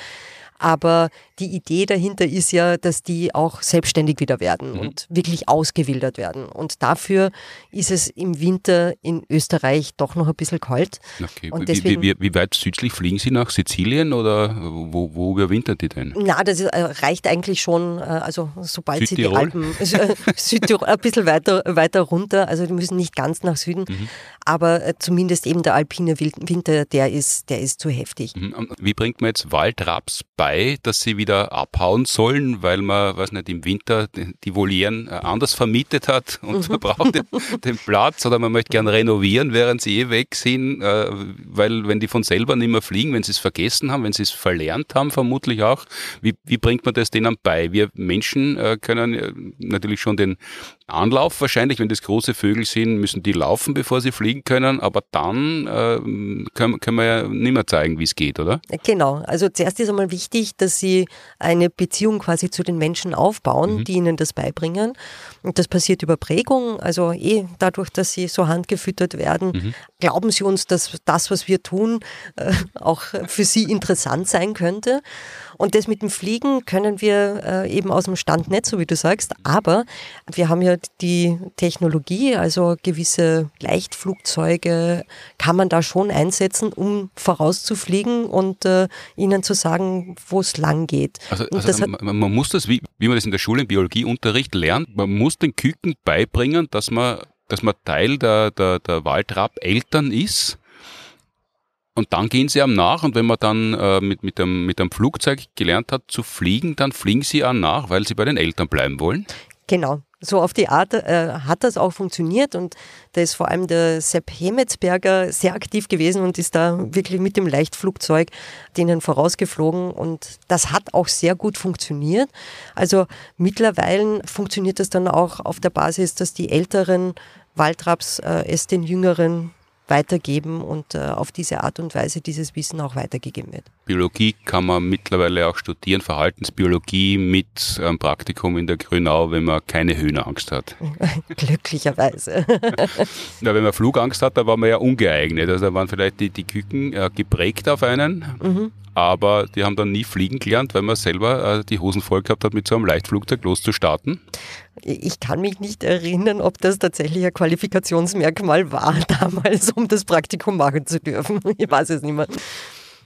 Aber die Idee dahinter ist ja, dass die auch selbstständig wieder werden mhm. und wirklich ausgewildert werden. Und dafür ist es im Winter in Österreich doch noch ein bisschen kalt. Okay. Und deswegen, wie, wie, wie, weit südlich fliegen Sie nach Sizilien oder wo, wo überwintern die denn? Na, das ist, äh, reicht eigentlich schon, äh, also sobald Südtirol? Sie die Alpen, äh, Südtirol, ein bisschen weiter, weiter runter, also die müssen nicht ganz nach Süden, mhm. aber zumindest eben der alpine Winter, der ist, der ist zu heftig. Mhm. Wie bringt man jetzt Waldraps bei, dass sie wieder abhauen sollen, weil man, weiß nicht, im Winter die Volieren äh, anders vermietet hat und man braucht den, den, Platz oder man möchte gerne renovieren, während sie eh weg sind, äh, weil wenn die von selber nicht mehr fliegen, wenn sie es vergessen haben, wenn sie es verlernt haben, vermutlich auch, wie, wie bringt man das denen bei? Wir Menschen äh, können natürlich schon den Anlauf wahrscheinlich, wenn das große Vögel sind, müssen die laufen, bevor sie fliegen können, aber dann äh, können, können wir ja nicht mehr zeigen, wie es geht, oder? Genau, also zuerst ist einmal wichtig, dass sie eine Beziehung quasi zu den Menschen aufbauen, mhm. die ihnen das beibringen. Und das passiert über Prägung, also eh dadurch, dass sie so handgefüttert werden. Mhm. Glauben Sie uns, dass das, was wir tun, äh, auch für Sie interessant sein könnte. Und das mit dem Fliegen können wir äh, eben aus dem Stand nicht, so wie du sagst. Aber wir haben ja die Technologie, also gewisse Leichtflugzeuge kann man da schon einsetzen, um vorauszufliegen und äh, ihnen zu sagen, wo es lang geht. Also, also man, man, muss das, wie, wie man das in der Schule im Biologieunterricht lernt, man muss den Küken beibringen, dass man dass man Teil der, der, der Waldrapp-Eltern ist und dann gehen sie am nach und wenn man dann äh, mit, mit, einem, mit einem Flugzeug gelernt hat zu fliegen, dann fliegen sie an nach, weil sie bei den Eltern bleiben wollen. Genau, so auf die Art äh, hat das auch funktioniert und da ist vor allem der Sepp Hemetsberger sehr aktiv gewesen und ist da wirklich mit dem Leichtflugzeug denen vorausgeflogen und das hat auch sehr gut funktioniert. Also mittlerweile funktioniert das dann auch auf der Basis, dass die älteren Waldraps äh, es den jüngeren weitergeben und äh, auf diese Art und Weise dieses Wissen auch weitergegeben wird. Biologie kann man mittlerweile auch studieren, Verhaltensbiologie mit einem Praktikum in der Grünau, wenn man keine Höhenangst hat. Glücklicherweise. ja, wenn man Flugangst hat, da war man ja ungeeignet. Also da waren vielleicht die, die Küken äh, geprägt auf einen. Mhm aber die haben dann nie fliegen gelernt, weil man selber äh, die Hosen voll gehabt hat, mit so einem Leichtflugzeug loszustarten. Ich kann mich nicht erinnern, ob das tatsächlich ein Qualifikationsmerkmal war damals, um das Praktikum machen zu dürfen. Ich weiß es nicht mehr.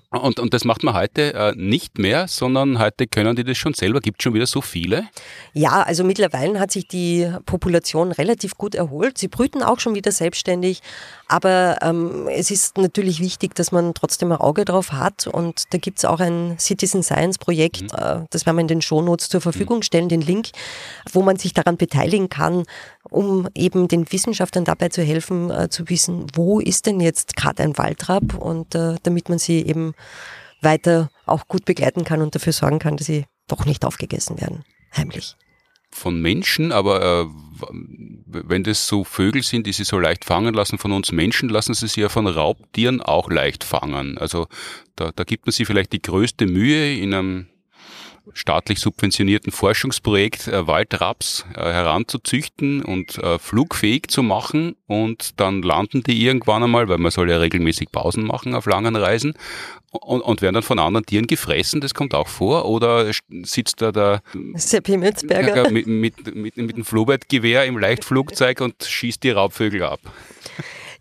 Und, und das macht man heute äh, nicht mehr, sondern heute können die das schon selber. Gibt es schon wieder so viele? Ja, also mittlerweile hat sich die Population relativ gut erholt. Sie brüten auch schon wieder selbstständig. Aber ähm, es ist natürlich wichtig, dass man trotzdem ein Auge drauf hat. Und da gibt es auch ein Citizen Science Projekt, mhm. äh, das werden wir in den Shownotes zur Verfügung mhm. stellen, den Link, wo man sich daran beteiligen kann, um eben den Wissenschaftlern dabei zu helfen, äh, zu wissen, wo ist denn jetzt gerade ein Waldrapp und äh, damit man sie eben weiter auch gut begleiten kann und dafür sorgen kann, dass sie doch nicht aufgegessen werden, heimlich von Menschen, aber äh, wenn das so Vögel sind, die sie so leicht fangen lassen von uns Menschen, lassen sie sich ja von Raubtieren auch leicht fangen. Also da, da gibt man sich vielleicht die größte Mühe in einem staatlich subventionierten Forschungsprojekt äh, Waldraps äh, heranzuzüchten und äh, flugfähig zu machen. Und dann landen die irgendwann einmal, weil man soll ja regelmäßig Pausen machen auf langen Reisen. Und, und werden dann von anderen Tieren gefressen, das kommt auch vor, oder sitzt da der Sepp Himmelsberger mit, mit, mit, mit dem Flugblattgewehr im Leichtflugzeug und schießt die Raubvögel ab.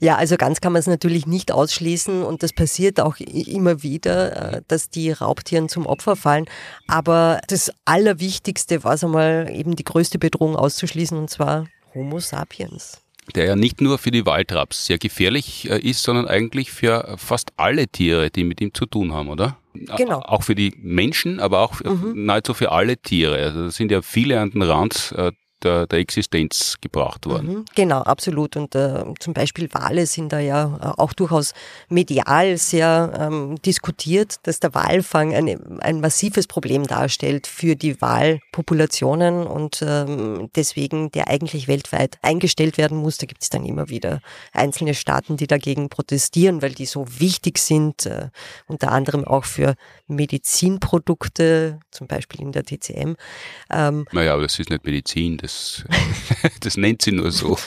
Ja, also ganz kann man es natürlich nicht ausschließen und das passiert auch immer wieder, äh, dass die Raubtieren zum Opfer fallen. Aber das Allerwichtigste war es einmal eben die größte Bedrohung auszuschließen und zwar Homo sapiens der ja nicht nur für die Waldraps sehr gefährlich äh, ist, sondern eigentlich für fast alle Tiere, die mit ihm zu tun haben, oder? Genau. Auch für die Menschen, aber auch mhm. nahezu für alle Tiere. Also da sind ja viele an den Rand äh, der, der Existenz gebracht worden. Mhm, genau, absolut. Und äh, zum Beispiel Wale sind da ja äh, auch durchaus medial sehr ähm, diskutiert, dass der Walfang eine, ein massives Problem darstellt für die Walpopulationen und ähm, deswegen der eigentlich weltweit eingestellt werden muss. Da gibt es dann immer wieder einzelne Staaten, die dagegen protestieren, weil die so wichtig sind, äh, unter anderem auch für Medizinprodukte, zum Beispiel in der TCM. Ähm, naja, aber das ist nicht Medizin, das, das nennt sie nur so.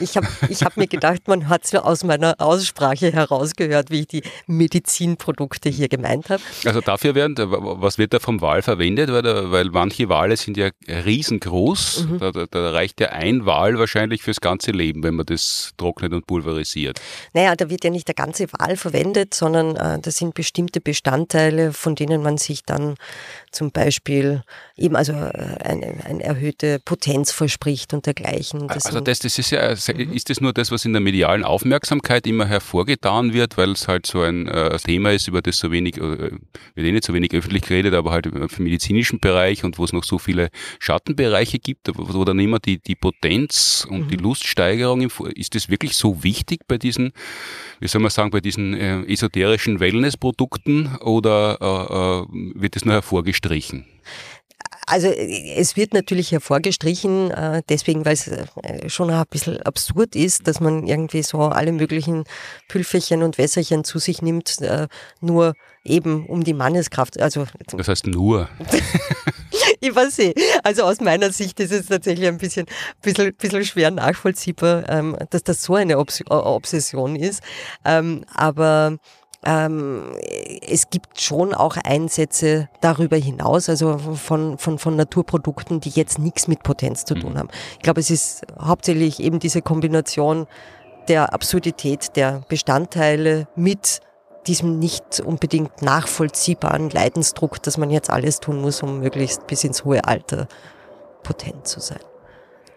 Ich habe ich hab mir gedacht, man hat es aus meiner Aussprache herausgehört, wie ich die Medizinprodukte hier gemeint habe. Also dafür werden, was wird da vom Wal verwendet? Weil, weil manche Wale sind ja riesengroß. Mhm. Da, da, da, reicht ja ein Wal wahrscheinlich fürs ganze Leben, wenn man das trocknet und pulverisiert. Naja, da wird ja nicht der ganze Wal verwendet, sondern äh, das sind bestimmte Bestandteile, von denen man sich dann zum Beispiel eben also äh, eine, eine erhöhte Potenz Potenz verspricht und dergleichen. Also das, das ist ja, mhm. ist das nur das, was in der medialen Aufmerksamkeit immer hervorgetan wird, weil es halt so ein äh, Thema ist, über das so wenig, äh, wird eh nicht so wenig öffentlich geredet, aber halt im medizinischen Bereich und wo es noch so viele Schattenbereiche gibt, wo dann immer die, die Potenz und mhm. die Luststeigerung, ist das wirklich so wichtig bei diesen, wie soll man sagen, bei diesen äh, esoterischen Wellnessprodukten oder äh, äh, wird das nur hervorgestrichen? Also es wird natürlich hervorgestrichen, äh, deswegen, weil es äh, schon ein bisschen absurd ist, dass man irgendwie so alle möglichen Pülferchen und Wässerchen zu sich nimmt, äh, nur eben um die Manneskraft. Also das heißt nur. ich weiß nicht. Also aus meiner Sicht ist es tatsächlich ein bisschen, bisschen, bisschen schwer nachvollziehbar, ähm, dass das so eine Obsession ist. Ähm, aber ähm, es gibt schon auch Einsätze darüber hinaus, also von, von, von Naturprodukten, die jetzt nichts mit Potenz zu tun mhm. haben. Ich glaube, es ist hauptsächlich eben diese Kombination der Absurdität der Bestandteile mit diesem nicht unbedingt nachvollziehbaren Leidensdruck, dass man jetzt alles tun muss, um möglichst bis ins hohe Alter potent zu sein.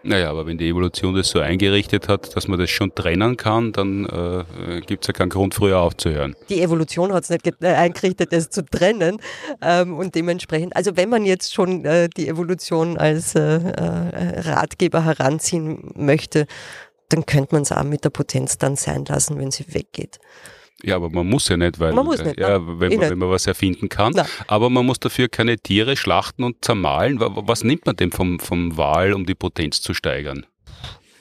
Naja, aber wenn die Evolution das so eingerichtet hat, dass man das schon trennen kann, dann äh, gibt es ja keinen Grund, früher aufzuhören. Die Evolution hat es nicht äh, eingerichtet, das zu trennen. Ähm, und dementsprechend, also wenn man jetzt schon äh, die Evolution als äh, äh Ratgeber heranziehen möchte, dann könnte man es auch mit der Potenz dann sein lassen, wenn sie weggeht. Ja, aber man muss ja nicht, weil man muss nicht, ja, wenn, man, wenn man was erfinden kann. Nein. Aber man muss dafür keine Tiere schlachten und zermahlen. Was nimmt man denn vom, vom Wal, um die Potenz zu steigern?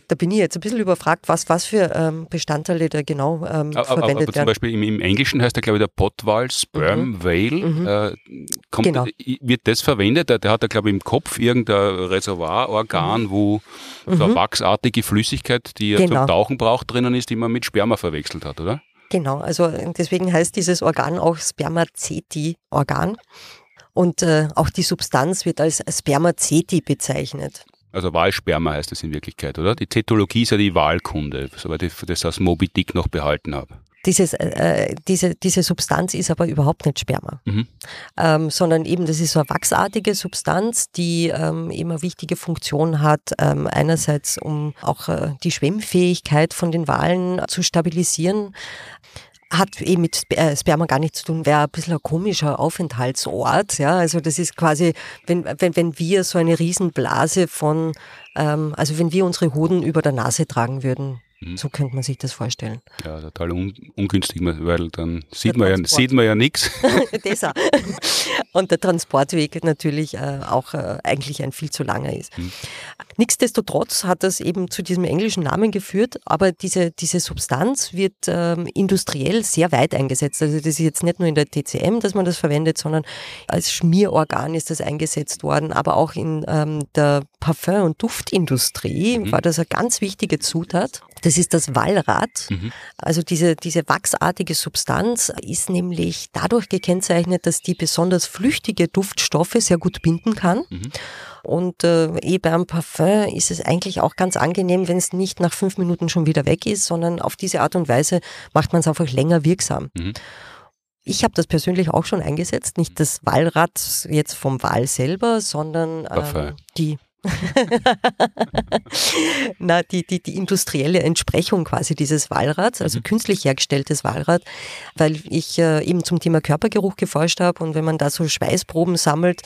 Da bin ich jetzt ein bisschen überfragt, was, was für ähm, Bestandteile da genau ähm, aber, verwendet aber, aber werden. Zum Beispiel im, im, Englischen heißt er, glaube ich, der Potwal Sperm mhm. Whale. Mhm. Äh, kommt, genau. Wird das verwendet? Der, der hat ja, glaube ich, im Kopf irgendein Reservoirorgan, mhm. wo so eine mhm. wachsartige Flüssigkeit, die er genau. zum Tauchen braucht, drinnen ist, die man mit Sperma verwechselt hat, oder? Genau, also deswegen heißt dieses Organ auch Spermaceti-Organ. Und äh, auch die Substanz wird als Spermaceti bezeichnet. Also Wahlsperma heißt es in Wirklichkeit, oder? Die Zetologie ist ja die Wahlkunde, soweit ich das aus Moby Dick noch behalten habe. Dieses, äh, diese, diese Substanz ist aber überhaupt nicht Sperma, mhm. ähm, sondern eben das ist so eine wachsartige Substanz, die ähm, eben eine wichtige Funktion hat, ähm, einerseits um auch äh, die Schwemmfähigkeit von den Walen zu stabilisieren, hat eben mit äh, Sperma gar nichts zu tun, wäre ein bisschen ein komischer Aufenthaltsort. Ja, also das ist quasi, wenn, wenn, wenn wir so eine Riesenblase von, ähm, also wenn wir unsere Hoden über der Nase tragen würden, Mhm. So könnte man sich das vorstellen. Ja, total un ungünstig, weil dann sieht man, ja, sieht man ja nichts. das auch. Und der Transportweg natürlich äh, auch äh, eigentlich ein viel zu langer ist. Mhm. Nichtsdestotrotz hat das eben zu diesem englischen Namen geführt, aber diese, diese Substanz wird ähm, industriell sehr weit eingesetzt. Also das ist jetzt nicht nur in der TCM, dass man das verwendet, sondern als Schmierorgan ist das eingesetzt worden, aber auch in ähm, der Parfum- und Duftindustrie mhm. war das eine ganz wichtige Zutat. Das ist das Walrad. Mhm. Also diese, diese wachsartige Substanz ist nämlich dadurch gekennzeichnet, dass die besonders flüchtige Duftstoffe sehr gut binden kann. Mhm. Und äh, eh beim Parfum ist es eigentlich auch ganz angenehm, wenn es nicht nach fünf Minuten schon wieder weg ist, sondern auf diese Art und Weise macht man es einfach länger wirksam. Mhm. Ich habe das persönlich auch schon eingesetzt, nicht das Walrad jetzt vom Wal selber, sondern ähm, die Na, die, die, die industrielle Entsprechung quasi dieses Walrads, also mhm. künstlich hergestelltes Walrad, weil ich äh, eben zum Thema Körpergeruch geforscht habe und wenn man da so Schweißproben sammelt,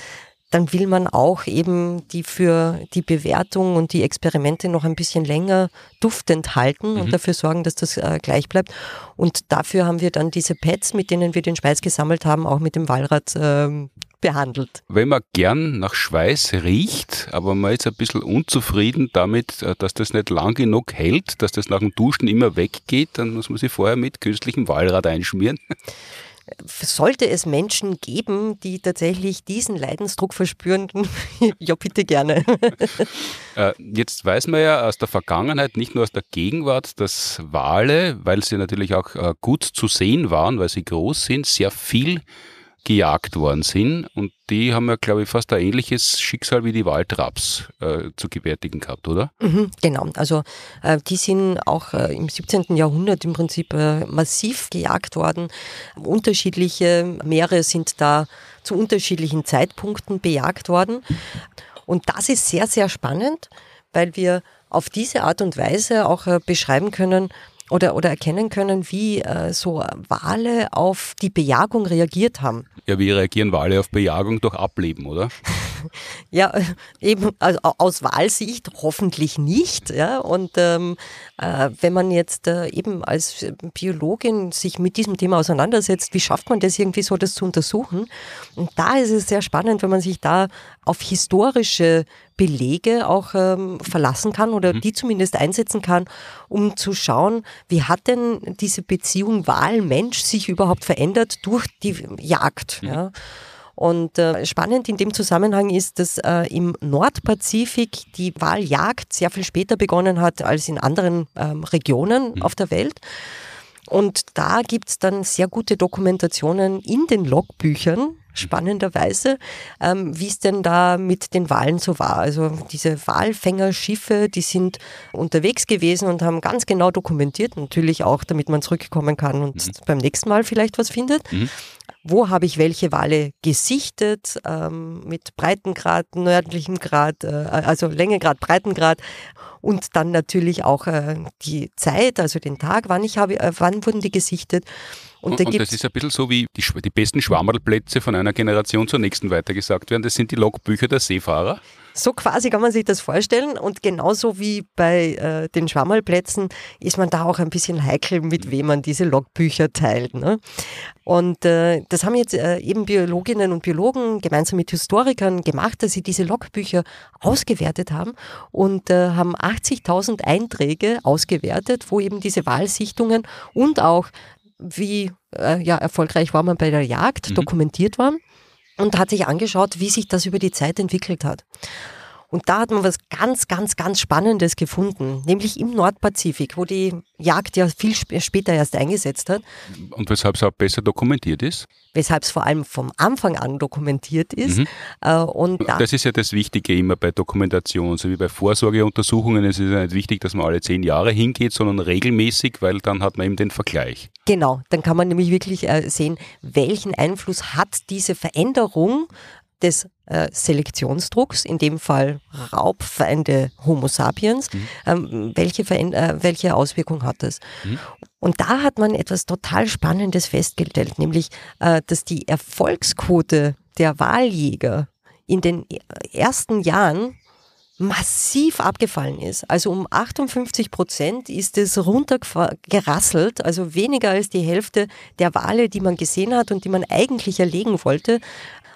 dann will man auch eben die für die Bewertung und die Experimente noch ein bisschen länger duftend halten mhm. und dafür sorgen, dass das äh, gleich bleibt. Und dafür haben wir dann diese Pads, mit denen wir den Schweiß gesammelt haben, auch mit dem Walrad ähm, behandelt. Wenn man gern nach Schweiß riecht, aber man ist ein bisschen unzufrieden damit, äh, dass das nicht lang genug hält, dass das nach dem Duschen immer weggeht, dann muss man sich vorher mit künstlichem Walrad einschmieren. sollte es Menschen geben, die tatsächlich diesen Leidensdruck verspüren, ja bitte gerne. Äh, jetzt weiß man ja aus der Vergangenheit, nicht nur aus der Gegenwart, dass Wale, weil sie natürlich auch äh, gut zu sehen waren, weil sie groß sind, sehr viel gejagt worden sind. Und die haben ja, glaube ich, fast ein ähnliches Schicksal wie die Waldraps äh, zu gewärtigen gehabt, oder? Mhm, genau. Also äh, die sind auch äh, im 17. Jahrhundert im Prinzip äh, massiv gejagt worden. Unterschiedliche Meere sind da zu unterschiedlichen Zeitpunkten bejagt worden. Und das ist sehr, sehr spannend weil wir auf diese Art und Weise auch äh, beschreiben können, oder, oder erkennen können, wie äh, so Wale auf die Bejagung reagiert haben. Ja, wie reagieren Wale auf Bejagung? Durch Ableben, oder? ja, eben also aus Wahlsicht hoffentlich nicht. Ja? Und ähm, äh, wenn man jetzt äh, eben als Biologin sich mit diesem Thema auseinandersetzt, wie schafft man das irgendwie so, das zu untersuchen? Und da ist es sehr spannend, wenn man sich da auf historische Belege auch ähm, verlassen kann oder mhm. die zumindest einsetzen kann, um zu schauen, wie hat denn diese Beziehung Wahl-Mensch sich überhaupt verändert durch die Jagd. Mhm. Ja? Und äh, spannend in dem Zusammenhang ist, dass äh, im Nordpazifik die Waljagd sehr viel später begonnen hat als in anderen ähm, Regionen mhm. auf der Welt. Und da gibt's dann sehr gute Dokumentationen in den Logbüchern, spannenderweise, ähm, wie es denn da mit den Walen so war. Also diese Walfängerschiffe, die sind unterwegs gewesen und haben ganz genau dokumentiert, natürlich auch, damit man zurückkommen kann und mhm. beim nächsten Mal vielleicht was findet. Mhm. Wo habe ich welche Wale gesichtet, ähm, mit Breitengrad, nördlichem Grad, äh, also Längegrad, Breitengrad und dann natürlich auch äh, die Zeit, also den Tag, wann ich habe, äh, wann wurden die gesichtet. Und, und, und das ist ein bisschen so, wie die, die besten Schwammerlplätze von einer Generation zur nächsten weitergesagt werden. Das sind die Logbücher der Seefahrer. So quasi kann man sich das vorstellen. Und genauso wie bei äh, den Schwammerlplätzen ist man da auch ein bisschen heikel, mit wem man diese Logbücher teilt. Ne? Und äh, das haben jetzt äh, eben Biologinnen und Biologen gemeinsam mit Historikern gemacht, dass sie diese Logbücher ausgewertet haben und äh, haben 80.000 Einträge ausgewertet, wo eben diese Wahlsichtungen und auch wie äh, ja, erfolgreich war man bei der Jagd, mhm. dokumentiert waren und hat sich angeschaut, wie sich das über die Zeit entwickelt hat. Und da hat man was ganz, ganz, ganz Spannendes gefunden, nämlich im Nordpazifik, wo die Jagd ja viel später erst eingesetzt hat. Und weshalb es auch besser dokumentiert ist? Weshalb es vor allem vom Anfang an dokumentiert ist. Mhm. Äh, und da das ist ja das Wichtige immer bei Dokumentation, so wie bei Vorsorgeuntersuchungen. Es ist ja nicht wichtig, dass man alle zehn Jahre hingeht, sondern regelmäßig, weil dann hat man eben den Vergleich. Genau, dann kann man nämlich wirklich äh, sehen, welchen Einfluss hat diese Veränderung des äh, Selektionsdrucks, in dem Fall Raubfeinde Homo sapiens, mhm. ähm, welche, äh, welche Auswirkung hat das? Mhm. Und da hat man etwas total Spannendes festgestellt, nämlich, äh, dass die Erfolgsquote der Wahljäger in den ersten Jahren massiv abgefallen ist. Also um 58 Prozent ist es runtergerasselt, also weniger als die Hälfte der Wale, die man gesehen hat und die man eigentlich erlegen wollte,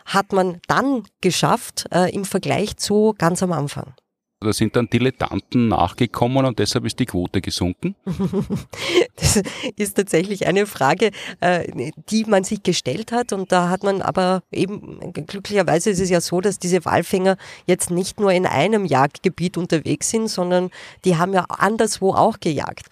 hat man dann geschafft äh, im Vergleich zu ganz am Anfang. Da sind dann Dilettanten nachgekommen und deshalb ist die Quote gesunken? das ist tatsächlich eine Frage, äh, die man sich gestellt hat. Und da hat man aber eben, glücklicherweise ist es ja so, dass diese Walfänger jetzt nicht nur in einem Jagdgebiet unterwegs sind, sondern die haben ja anderswo auch gejagt.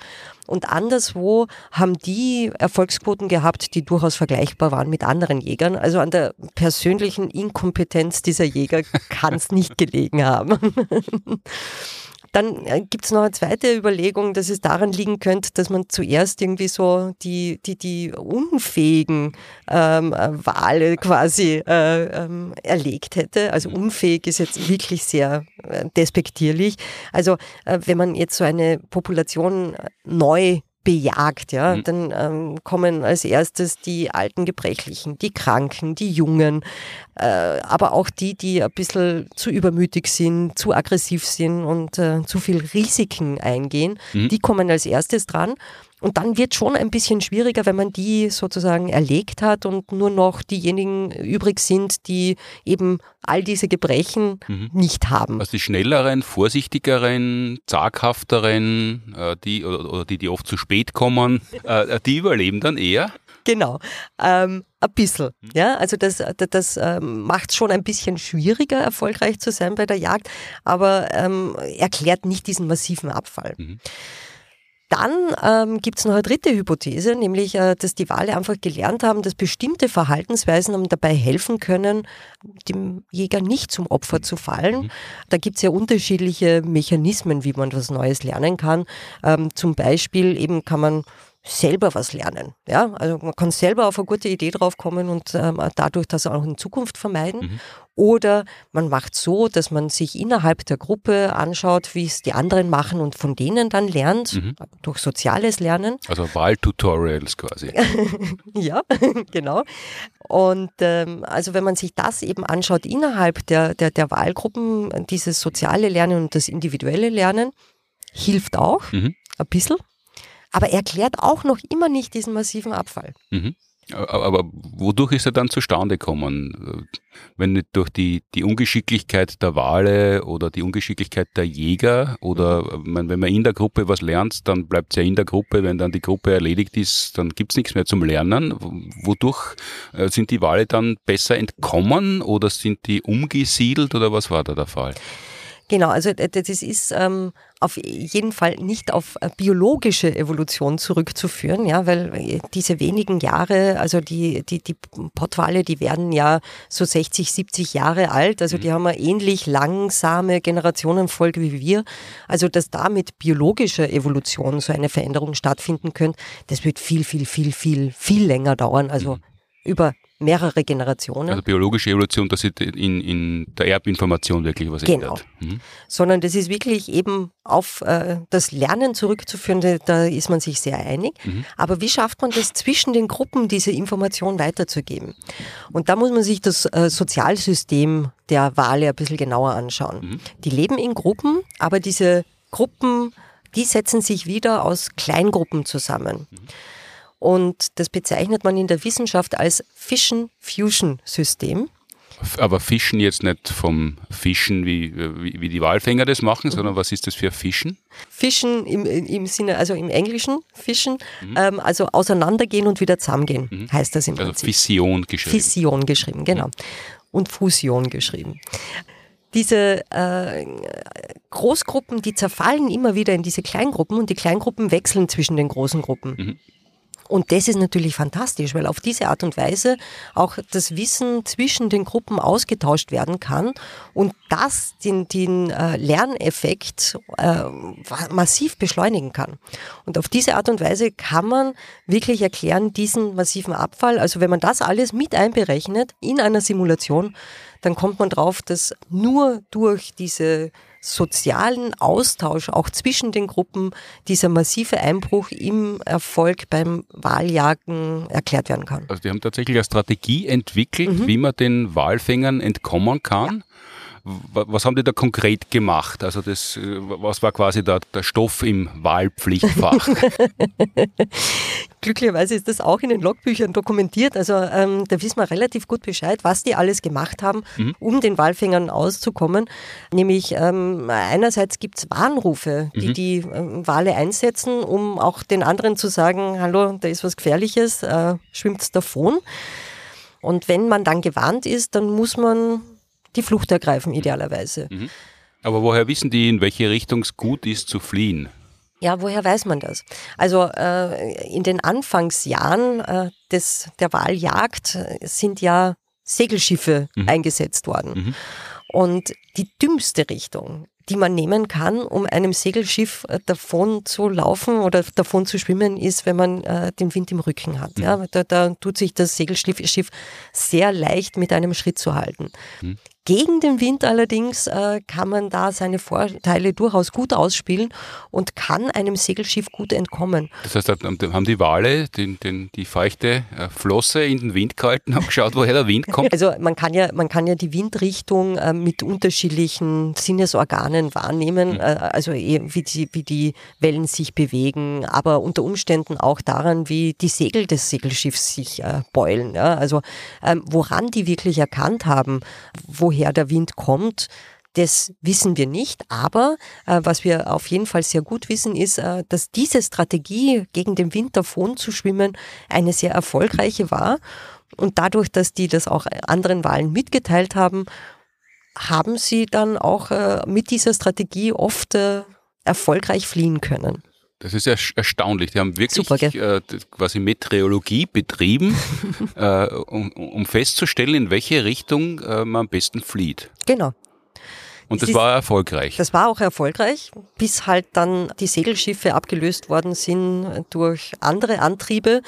Und anderswo haben die Erfolgsquoten gehabt, die durchaus vergleichbar waren mit anderen Jägern. Also an der persönlichen Inkompetenz dieser Jäger kann es nicht gelegen haben. Dann äh, gibt es noch eine zweite Überlegung, dass es daran liegen könnte, dass man zuerst irgendwie so die, die, die unfähigen ähm, äh, Wale quasi äh, ähm, erlegt hätte. Also unfähig ist jetzt wirklich sehr äh, despektierlich. Also äh, wenn man jetzt so eine Population neu bejagt. Ja? Mhm. Dann ähm, kommen als erstes die alten Gebrechlichen, die Kranken, die Jungen, äh, aber auch die, die ein bisschen zu übermütig sind, zu aggressiv sind und äh, zu viel Risiken eingehen. Mhm. Die kommen als erstes dran. Und dann wird schon ein bisschen schwieriger, wenn man die sozusagen erlegt hat und nur noch diejenigen übrig sind, die eben all diese Gebrechen mhm. nicht haben. Also die schnelleren, vorsichtigeren, zaghafteren, äh, die oder, die, die oft zu spät kommen, äh, die überleben dann eher. Genau, ähm, ein bisschen. Mhm. Ja, also das, das, das ähm, macht es schon ein bisschen schwieriger, erfolgreich zu sein bei der Jagd, aber ähm, erklärt nicht diesen massiven Abfall. Mhm. Dann ähm, gibt es noch eine dritte Hypothese, nämlich, äh, dass die Wale einfach gelernt haben, dass bestimmte Verhaltensweisen dabei helfen können, dem Jäger nicht zum Opfer zu fallen. Mhm. Da gibt es ja unterschiedliche Mechanismen, wie man was Neues lernen kann. Ähm, zum Beispiel eben kann man selber was lernen. Ja, also man kann selber auf eine gute Idee draufkommen und ähm, dadurch das auch in Zukunft vermeiden. Mhm. Oder man macht so, dass man sich innerhalb der Gruppe anschaut, wie es die anderen machen und von denen dann lernt, mhm. durch soziales Lernen. Also Wahltutorials quasi. ja, genau. Und ähm, also wenn man sich das eben anschaut innerhalb der, der, der Wahlgruppen, dieses soziale Lernen und das individuelle Lernen, hilft auch mhm. ein bisschen aber erklärt auch noch immer nicht diesen massiven Abfall. Mhm. Aber wodurch ist er dann zustande gekommen? Wenn nicht durch die, die Ungeschicklichkeit der Wale oder die Ungeschicklichkeit der Jäger oder wenn man in der Gruppe was lernt, dann bleibt es ja in der Gruppe. Wenn dann die Gruppe erledigt ist, dann gibt es nichts mehr zum Lernen. Wodurch äh, sind die Wale dann besser entkommen oder sind die umgesiedelt oder was war da der Fall? Genau, also das ist ähm, auf jeden Fall nicht auf äh, biologische Evolution zurückzuführen, ja, weil äh, diese wenigen Jahre, also die, die, die Pottwale, die werden ja so 60, 70 Jahre alt, also die mhm. haben eine ähnlich langsame Generationenfolge wie wir. Also, dass da mit biologischer Evolution so eine Veränderung stattfinden könnte, das wird viel, viel, viel, viel, viel länger dauern. Also mhm. über mehrere Generationen. Also biologische Evolution, dass sich in, in der Erbinformation wirklich was genau. ändert. Mhm. Sondern das ist wirklich eben auf äh, das Lernen zurückzuführen, da, da, ist man sich sehr einig. Mhm. Aber wie schafft man das zwischen den Gruppen, diese Information weiterzugeben? Und da muss man sich das äh, Sozialsystem der Wale ein bisschen genauer anschauen. Mhm. Die leben in Gruppen, aber diese Gruppen, die setzen sich wieder aus Kleingruppen zusammen. Mhm. Und das bezeichnet man in der Wissenschaft als Fission-Fusion-System. Aber Fischen jetzt nicht vom Fischen, wie, wie, wie, die Walfänger das machen, sondern was ist das für Fischen? Fischen im, im Sinne, also im Englischen Fischen, mhm. ähm, also auseinandergehen und wieder zusammengehen, mhm. heißt das im also Prinzip. Also Fission geschrieben. Fission geschrieben, genau. Mhm. Und Fusion geschrieben diese äh, Großgruppen, die zerfallen immer wieder in diese Kleingruppen und die Kleingruppen wechseln zwischen den großen Gruppen. Und das ist natürlich fantastisch, weil auf diese Art und Weise auch das Wissen zwischen den Gruppen ausgetauscht werden kann und das den, den äh, Lerneffekt äh, massiv beschleunigen kann. Und auf diese Art und Weise kann man wirklich erklären diesen massiven Abfall. Also wenn man das alles mit einberechnet in einer Simulation, dann kommt man drauf, dass nur durch diese sozialen Austausch auch zwischen den Gruppen dieser massive Einbruch im Erfolg beim Wahljagen erklärt werden kann. Also die haben tatsächlich eine Strategie entwickelt, mhm. wie man den Walfängern entkommen kann. Ja. Was haben die da konkret gemacht? Also das, äh, was war quasi der, der Stoff im Wahlpflichtfach? Glücklicherweise ist das auch in den Logbüchern dokumentiert. Also ähm, da wissen wir relativ gut Bescheid, was die alles gemacht haben, mhm. um den Walfängern auszukommen. Nämlich ähm, einerseits gibt es Warnrufe, die mhm. die ähm, Wale einsetzen, um auch den anderen zu sagen, hallo, da ist was Gefährliches, äh, schwimmt davon. Und wenn man dann gewarnt ist, dann muss man die Flucht ergreifen, idealerweise. Mhm. Aber woher wissen die, in welche Richtung es gut ist zu fliehen? Ja, woher weiß man das? Also äh, in den Anfangsjahren äh, des, der Wahljagd sind ja Segelschiffe mhm. eingesetzt worden. Mhm. Und die dümmste Richtung, die man nehmen kann, um einem Segelschiff äh, davon zu laufen oder davon zu schwimmen, ist, wenn man äh, den Wind im Rücken hat. Mhm. Ja, da, da tut sich das Segelschiff sehr leicht mit einem Schritt zu halten. Gegen den Wind allerdings äh, kann man da seine Vorteile durchaus gut ausspielen und kann einem Segelschiff gut entkommen. Das heißt, haben die Wale den, den, die feuchte äh, Flosse in den Wind gehalten, haben geschaut, woher der Wind kommt? Also man kann ja, man kann ja die Windrichtung äh, mit unterschiedlichen Sinnesorganen wahrnehmen, mhm. Äh, also eh, wie die, wie die Wellen sich bewegen, aber unter Umständen auch daran, wie die Segel des Segelschiffs sich äh, beulen. Ja? Also ähm, woran die wirklich erkannt haben, woher woher der Wind kommt, das wissen wir nicht, aber äh, was wir auf jeden Fall sehr gut wissen, ist, äh, dass diese Strategie, gegen den Wind davon zu schwimmen, eine sehr erfolgreiche war. Und dadurch, dass die das auch anderen Wahlen mitgeteilt haben, haben sie dann auch äh, mit dieser Strategie oft äh, erfolgreich fliehen können. Das ist ja erstaunlich. Die haben wirklich Super, äh, quasi Meteorologie betrieben, äh, um, um, festzustellen, in welche Richtung äh, man am besten flieht. Genau. Und das war erfolgreich. Das war auch erfolgreich, bis halt dann die Segelschiffe abgelöst worden sind durch andere Antriebe.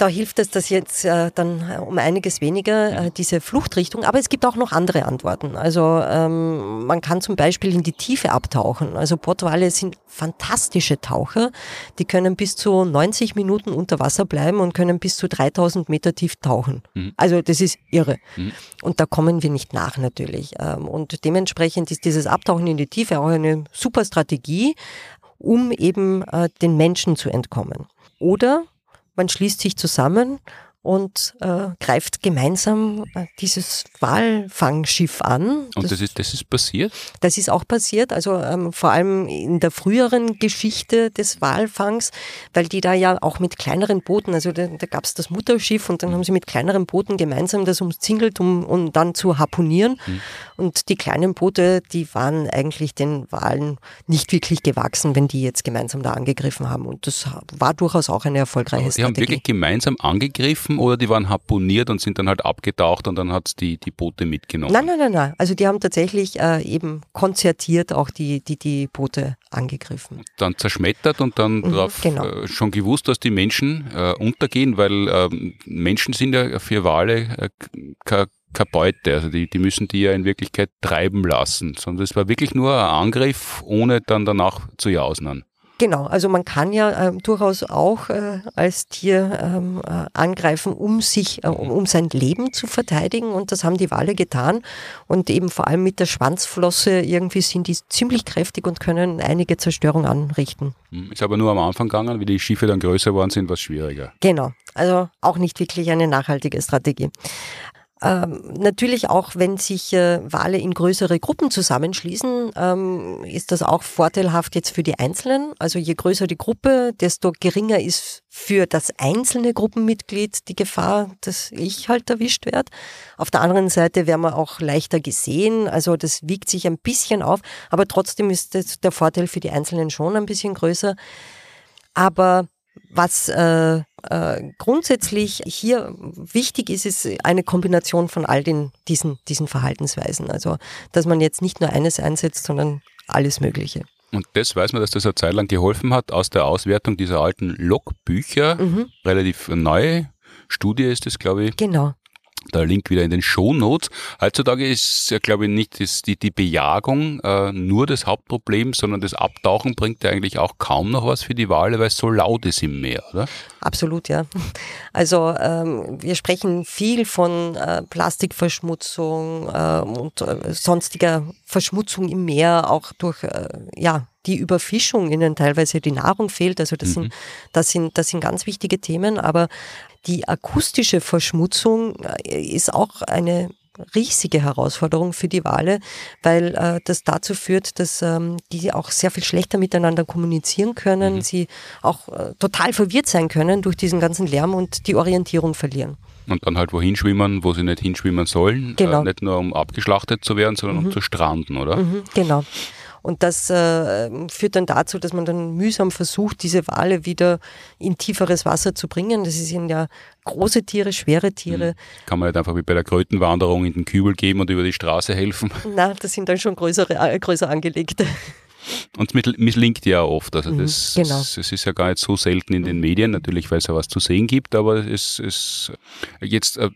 Da hilft es das jetzt äh, dann um einiges weniger, äh, diese Fluchtrichtung. Aber es gibt auch noch andere Antworten. Also ähm, man kann zum Beispiel in die Tiefe abtauchen. Also Pottwale sind fantastische Taucher. Die können bis zu 90 Minuten unter Wasser bleiben und können bis zu 3000 Meter tief tauchen. Mhm. Also das ist irre. Mhm. Und da kommen wir nicht nach natürlich. Ähm, und dementsprechend ist dieses Abtauchen in die Tiefe auch eine super Strategie, um eben äh, den Menschen zu entkommen. Oder man schließt sich zusammen und äh, greift gemeinsam äh, dieses Walfangschiff an. Und das, das, ist, das ist passiert? Das ist auch passiert, also ähm, vor allem in der früheren Geschichte des Walfangs, weil die da ja auch mit kleineren Booten, also da, da gab es das Mutterschiff und dann haben sie mit kleineren Booten gemeinsam das umzingelt, um, um dann zu harponieren. Mhm. Und die kleinen Boote, die waren eigentlich den Walen nicht wirklich gewachsen, wenn die jetzt gemeinsam da angegriffen haben. Und das war durchaus auch eine erfolgreiche Aber Strategie. Die haben wirklich gemeinsam angegriffen angegriffen oder die waren harponiert und sind dann halt abgetaucht und dann hat es die, die Boote mitgenommen? Nein, nein, nein, nein. Also die haben tatsächlich äh, eben konzertiert auch die, die, die Boote angegriffen. Dann zerschmettert und dann mhm, drauf genau. äh, schon gewusst, dass die Menschen äh, untergehen, weil ähm, Menschen sind ja für Wale äh, keine Beute. Also die, die müssen die ja in Wirklichkeit treiben lassen. Sondern es war wirklich nur ein Angriff, ohne dann danach zu jausen. Genau, also man kann ja ähm, durchaus auch äh, als Tier ähm, äh, angreifen, um sich, äh, um sein Leben zu verteidigen und das haben die Wale getan und eben vor allem mit der Schwanzflosse irgendwie sind die ziemlich kräftig und können einige Zerstörung anrichten. Hm, ist aber nur am Anfang gegangen, wie die Schiffe dann größer geworden sind, war es schwieriger. Genau, also auch nicht wirklich eine nachhaltige Strategie. Ähm, natürlich auch, wenn sich äh, Wale in größere Gruppen zusammenschließen, ähm, ist das auch vorteilhaft jetzt für die Einzelnen. Also je größer die Gruppe, desto geringer ist für das einzelne Gruppenmitglied die Gefahr, dass ich halt erwischt werde. Auf der anderen Seite werden wir auch leichter gesehen. Also das wiegt sich ein bisschen auf, aber trotzdem ist das der Vorteil für die Einzelnen schon ein bisschen größer. Aber was äh, äh, grundsätzlich hier wichtig ist, ist eine Kombination von all den, diesen, diesen Verhaltensweisen. Also, dass man jetzt nicht nur eines einsetzt, sondern alles Mögliche. Und das weiß man, dass das eine Zeit lang geholfen hat aus der Auswertung dieser alten Logbücher. Mhm. Relativ neue Studie ist das, glaube ich. Genau. Der Link wieder in den Show Notes. Heutzutage ist glaube ich, nicht das, die, die Bejagung äh, nur das Hauptproblem, sondern das Abtauchen bringt ja eigentlich auch kaum noch was für die Wale, weil es so laut ist im Meer, oder? Absolut, ja. Also ähm, wir sprechen viel von äh, Plastikverschmutzung äh, und sonstiger Verschmutzung im Meer, auch durch äh, ja, die Überfischung, ihnen teilweise die Nahrung fehlt. Also das, mhm. sind, das, sind, das sind ganz wichtige Themen, aber die akustische Verschmutzung äh, ist auch eine riesige Herausforderung für die Wale, weil äh, das dazu führt, dass ähm, die auch sehr viel schlechter miteinander kommunizieren können, mhm. sie auch äh, total verwirrt sein können durch diesen ganzen Lärm und die Orientierung verlieren. Und dann halt wohin schwimmen, wo sie nicht hinschwimmen sollen. Genau. Äh, nicht nur um abgeschlachtet zu werden, sondern mhm. um zu stranden, oder? Mhm, genau. Und das äh, führt dann dazu, dass man dann mühsam versucht, diese Wale wieder in tieferes Wasser zu bringen. Das sind ja große Tiere, schwere Tiere. Mhm. Kann man nicht einfach wie bei der Krötenwanderung in den Kübel geben und über die Straße helfen? Na, das sind dann schon größere, äh, größer angelegte. Und es misslingt ja oft. Also mhm, das, genau. das, das, ist ja gar nicht so selten in den mhm. Medien, natürlich, weil es ja was zu sehen gibt, aber es ist jetzt äh,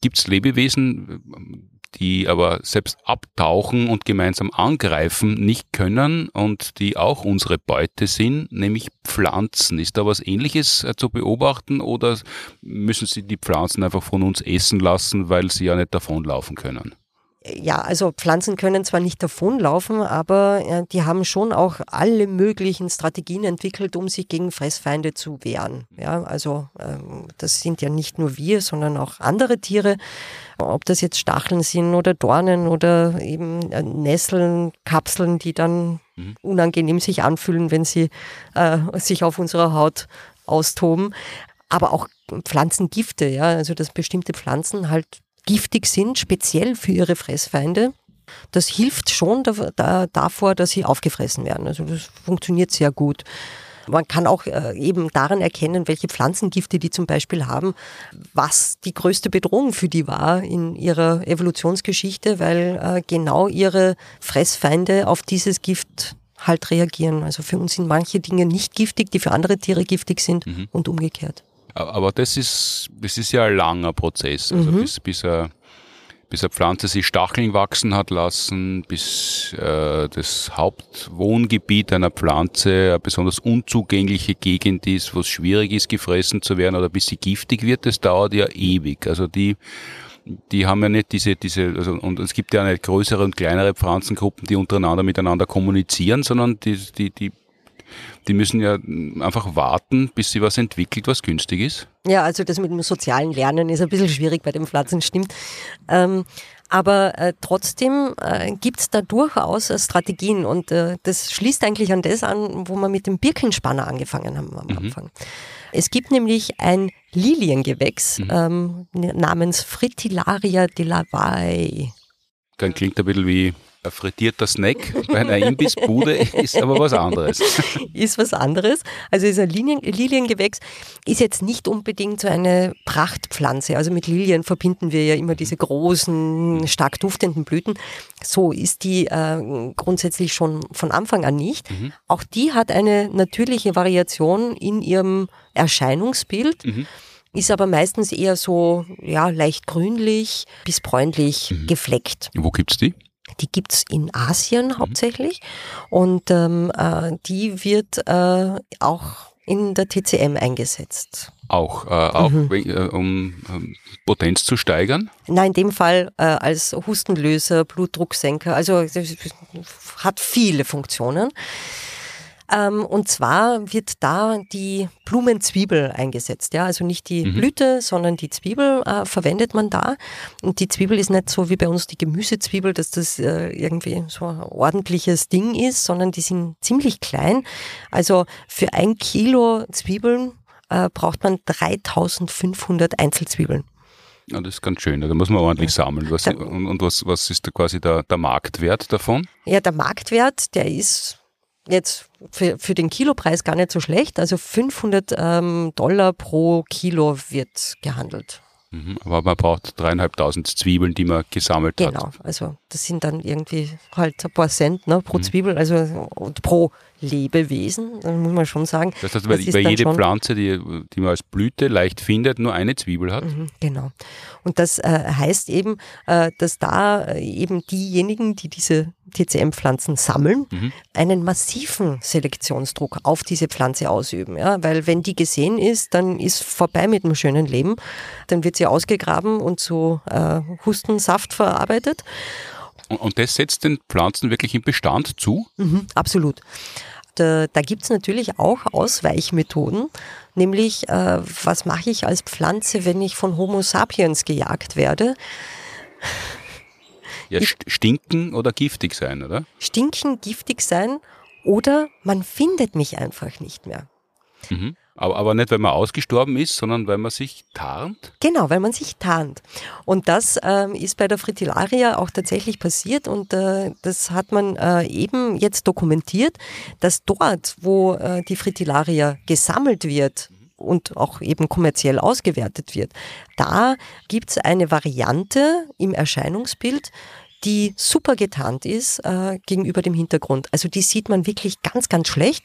gibt es Lebewesen, die aber selbst abtauchen und gemeinsam angreifen nicht können und die auch unsere Beute sind, nämlich Pflanzen. Ist da was ähnliches äh, zu beobachten oder müssen sie die Pflanzen einfach von uns essen lassen, weil sie ja nicht davonlaufen können? Ja, also Pflanzen können zwar nicht davonlaufen, aber äh, die haben schon auch alle möglichen Strategien entwickelt, um sich gegen Fressfeinde zu wehren. Ja, also ähm, das sind ja nicht nur wir, sondern auch andere Tiere. Ob das jetzt Stacheln sind oder Dornen oder eben äh, Nesseln, Kapseln, die dann mhm. unangenehm sich anfühlen, wenn sie äh, sich auf unserer Haut austoben. Aber auch Pflanzengifte, ja, also dass bestimmte Pflanzen halt giftig sind, speziell für ihre Fressfeinde. Das hilft schon da, da, davor, dass sie aufgefressen werden. Also das funktioniert sehr gut. Man kann auch äh, eben daran erkennen, welche Pflanzengifte die zum Beispiel haben, was die größte Bedrohung für die war in ihrer Evolutionsgeschichte, weil äh, genau ihre Fressfeinde auf dieses Gift halt reagieren. Also für uns sind manche Dinge nicht giftig, die für andere Tiere giftig sind mhm. und umgekehrt. Aber das ist, das ist ja ein langer Prozess. Also mhm. bis, bis, er, bis eine Pflanze sich Stacheln wachsen hat lassen, bis äh, das Hauptwohngebiet einer Pflanze eine besonders unzugängliche Gegend ist, wo es schwierig ist, gefressen zu werden oder bis sie giftig wird, das dauert ja ewig. Also die die haben ja nicht diese, diese, also, und es gibt ja nicht größere und kleinere Pflanzengruppen, die untereinander miteinander kommunizieren, sondern die, die, die, die müssen ja einfach warten, bis sie was entwickelt, was günstig ist. Ja, also das mit dem sozialen Lernen ist ein bisschen schwierig bei den Pflanzen, stimmt. Ähm, aber äh, trotzdem äh, gibt es da durchaus äh, Strategien und äh, das schließt eigentlich an das an, wo wir mit dem Birkenspanner angefangen haben am mhm. Anfang. Es gibt nämlich ein Liliengewächs mhm. ähm, namens Fritillaria de la Valle. Dann klingt ein bisschen wie ein frittierter Snack bei einer Imbissbude ist aber was anderes. Ist was anderes. Also ist ein Lilien, Liliengewächs, ist jetzt nicht unbedingt so eine Prachtpflanze. Also mit Lilien verbinden wir ja immer diese großen, stark duftenden Blüten. So ist die äh, grundsätzlich schon von Anfang an nicht. Mhm. Auch die hat eine natürliche Variation in ihrem Erscheinungsbild. Mhm ist aber meistens eher so ja, leicht grünlich bis bräunlich mhm. gefleckt. Wo gibt's die? Die gibt's in Asien mhm. hauptsächlich und ähm, äh, die wird äh, auch in der TCM eingesetzt. Auch, äh, auch mhm. Äh, um ähm, Potenz zu steigern? Nein, in dem Fall äh, als Hustenlöser, Blutdrucksenker. Also hat viele Funktionen. Ähm, und zwar wird da die Blumenzwiebel eingesetzt. Ja? Also nicht die mhm. Blüte, sondern die Zwiebel äh, verwendet man da. Und die Zwiebel ist nicht so wie bei uns die Gemüsezwiebel, dass das äh, irgendwie so ein ordentliches Ding ist, sondern die sind ziemlich klein. Also für ein Kilo Zwiebeln äh, braucht man 3500 Einzelzwiebeln. Ja, das ist ganz schön. Da muss man ordentlich sammeln. Was, und, und was, was ist da quasi der, der Marktwert davon? Ja, der Marktwert, der ist jetzt für, für den Kilopreis gar nicht so schlecht. Also 500 ähm, Dollar pro Kilo wird gehandelt. Mhm, aber man braucht dreieinhalbtausend Zwiebeln, die man gesammelt genau, hat. Genau, also das sind dann irgendwie halt ein paar Cent ne, pro mhm. Zwiebel, also und pro Lebewesen, dann muss man schon sagen. Das heißt, weil, das weil jede Pflanze, die, die man als Blüte leicht findet, nur eine Zwiebel hat. Mhm, genau. Und das äh, heißt eben, äh, dass da äh, eben diejenigen, die diese TCM-Pflanzen sammeln, mhm. einen massiven Selektionsdruck auf diese Pflanze ausüben. Ja? Weil wenn die gesehen ist, dann ist vorbei mit dem schönen Leben. Dann wird sie ausgegraben und zu äh, Hustensaft verarbeitet. Und, und das setzt den Pflanzen wirklich im Bestand zu? Mhm, absolut. Da, da gibt es natürlich auch Ausweichmethoden, nämlich äh, was mache ich als Pflanze, wenn ich von Homo sapiens gejagt werde? Ja, stinken oder giftig sein, oder? Stinken, giftig sein oder man findet mich einfach nicht mehr. Mhm. Aber, aber nicht, weil man ausgestorben ist, sondern weil man sich tarnt? Genau, weil man sich tarnt. Und das ähm, ist bei der Fritillaria auch tatsächlich passiert und äh, das hat man äh, eben jetzt dokumentiert, dass dort, wo äh, die Fritillaria gesammelt wird, und auch eben kommerziell ausgewertet wird. Da gibt es eine Variante im Erscheinungsbild, die super getarnt ist äh, gegenüber dem Hintergrund. Also die sieht man wirklich ganz, ganz schlecht.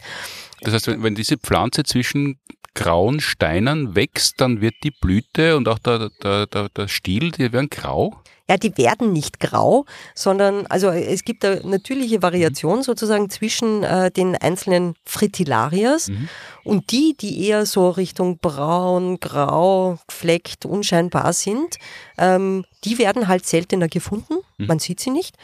Das heißt, wenn, wenn diese Pflanze zwischen grauen Steinen wächst, dann wird die Blüte und auch der, der, der, der Stiel, die werden grau? Ja, die werden nicht grau, sondern also es gibt eine natürliche Variation mhm. sozusagen zwischen äh, den einzelnen Fritillarias mhm. und die, die eher so Richtung braun, grau, gefleckt, unscheinbar sind, ähm, die werden halt seltener gefunden. Mhm. Man sieht sie nicht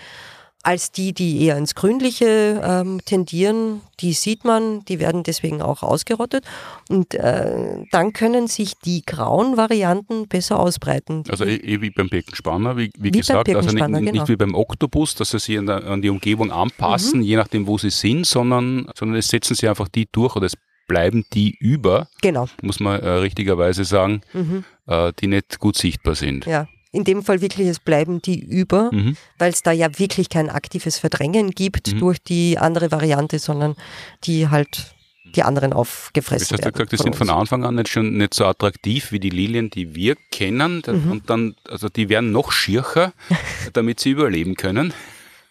als die, die eher ins Grünliche ähm, tendieren, die sieht man, die werden deswegen auch ausgerottet. Und äh, dann können sich die grauen Varianten besser ausbreiten. Also eh, eh wie beim Birkenspanner, wie, wie, wie gesagt, also nicht, genau. nicht, wie beim Oktopus, dass sie sich an, der, an die Umgebung anpassen, mhm. je nachdem, wo sie sind, sondern, sondern es setzen sie einfach die durch oder es bleiben die über, genau. muss man äh, richtigerweise sagen, mhm. äh, die nicht gut sichtbar sind. Ja, in dem Fall wirklich, es bleiben die über, mhm. weil es da ja wirklich kein aktives Verdrängen gibt mhm. durch die andere Variante, sondern die halt die anderen aufgefressen das hast werden. Du gesagt, die sind von Anfang an nicht schon nicht so attraktiv wie die Lilien, die wir kennen. Mhm. Und dann, also die werden noch schircher, damit sie überleben können.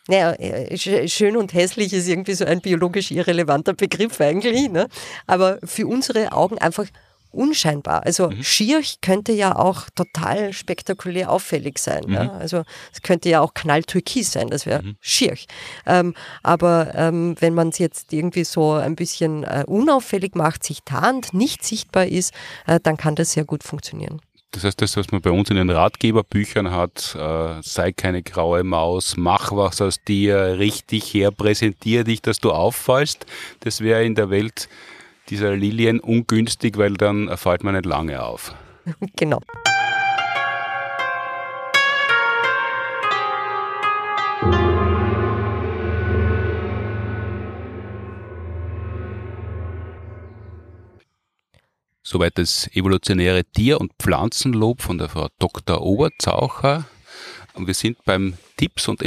Naja, äh, schön und hässlich ist irgendwie so ein biologisch irrelevanter Begriff eigentlich, ne? aber für unsere Augen einfach unscheinbar. Also mhm. Schirch könnte ja auch total spektakulär auffällig sein. Mhm. Ja? Also es könnte ja auch knalltürkis sein, das wäre mhm. Schirch. Ähm, aber ähm, wenn man es jetzt irgendwie so ein bisschen äh, unauffällig macht, sich tarnt, nicht sichtbar ist, äh, dann kann das sehr gut funktionieren. Das heißt, das, was man bei uns in den Ratgeberbüchern hat, äh, sei keine graue Maus, mach was aus dir, richtig her, präsentier dich, dass du auffallst, das wäre in der Welt dieser Lilien ungünstig, weil dann fällt man nicht lange auf. Genau. Soweit das evolutionäre Tier- und Pflanzenlob von der Frau Dr. Oberzaucher. Und wir sind beim Tipps- und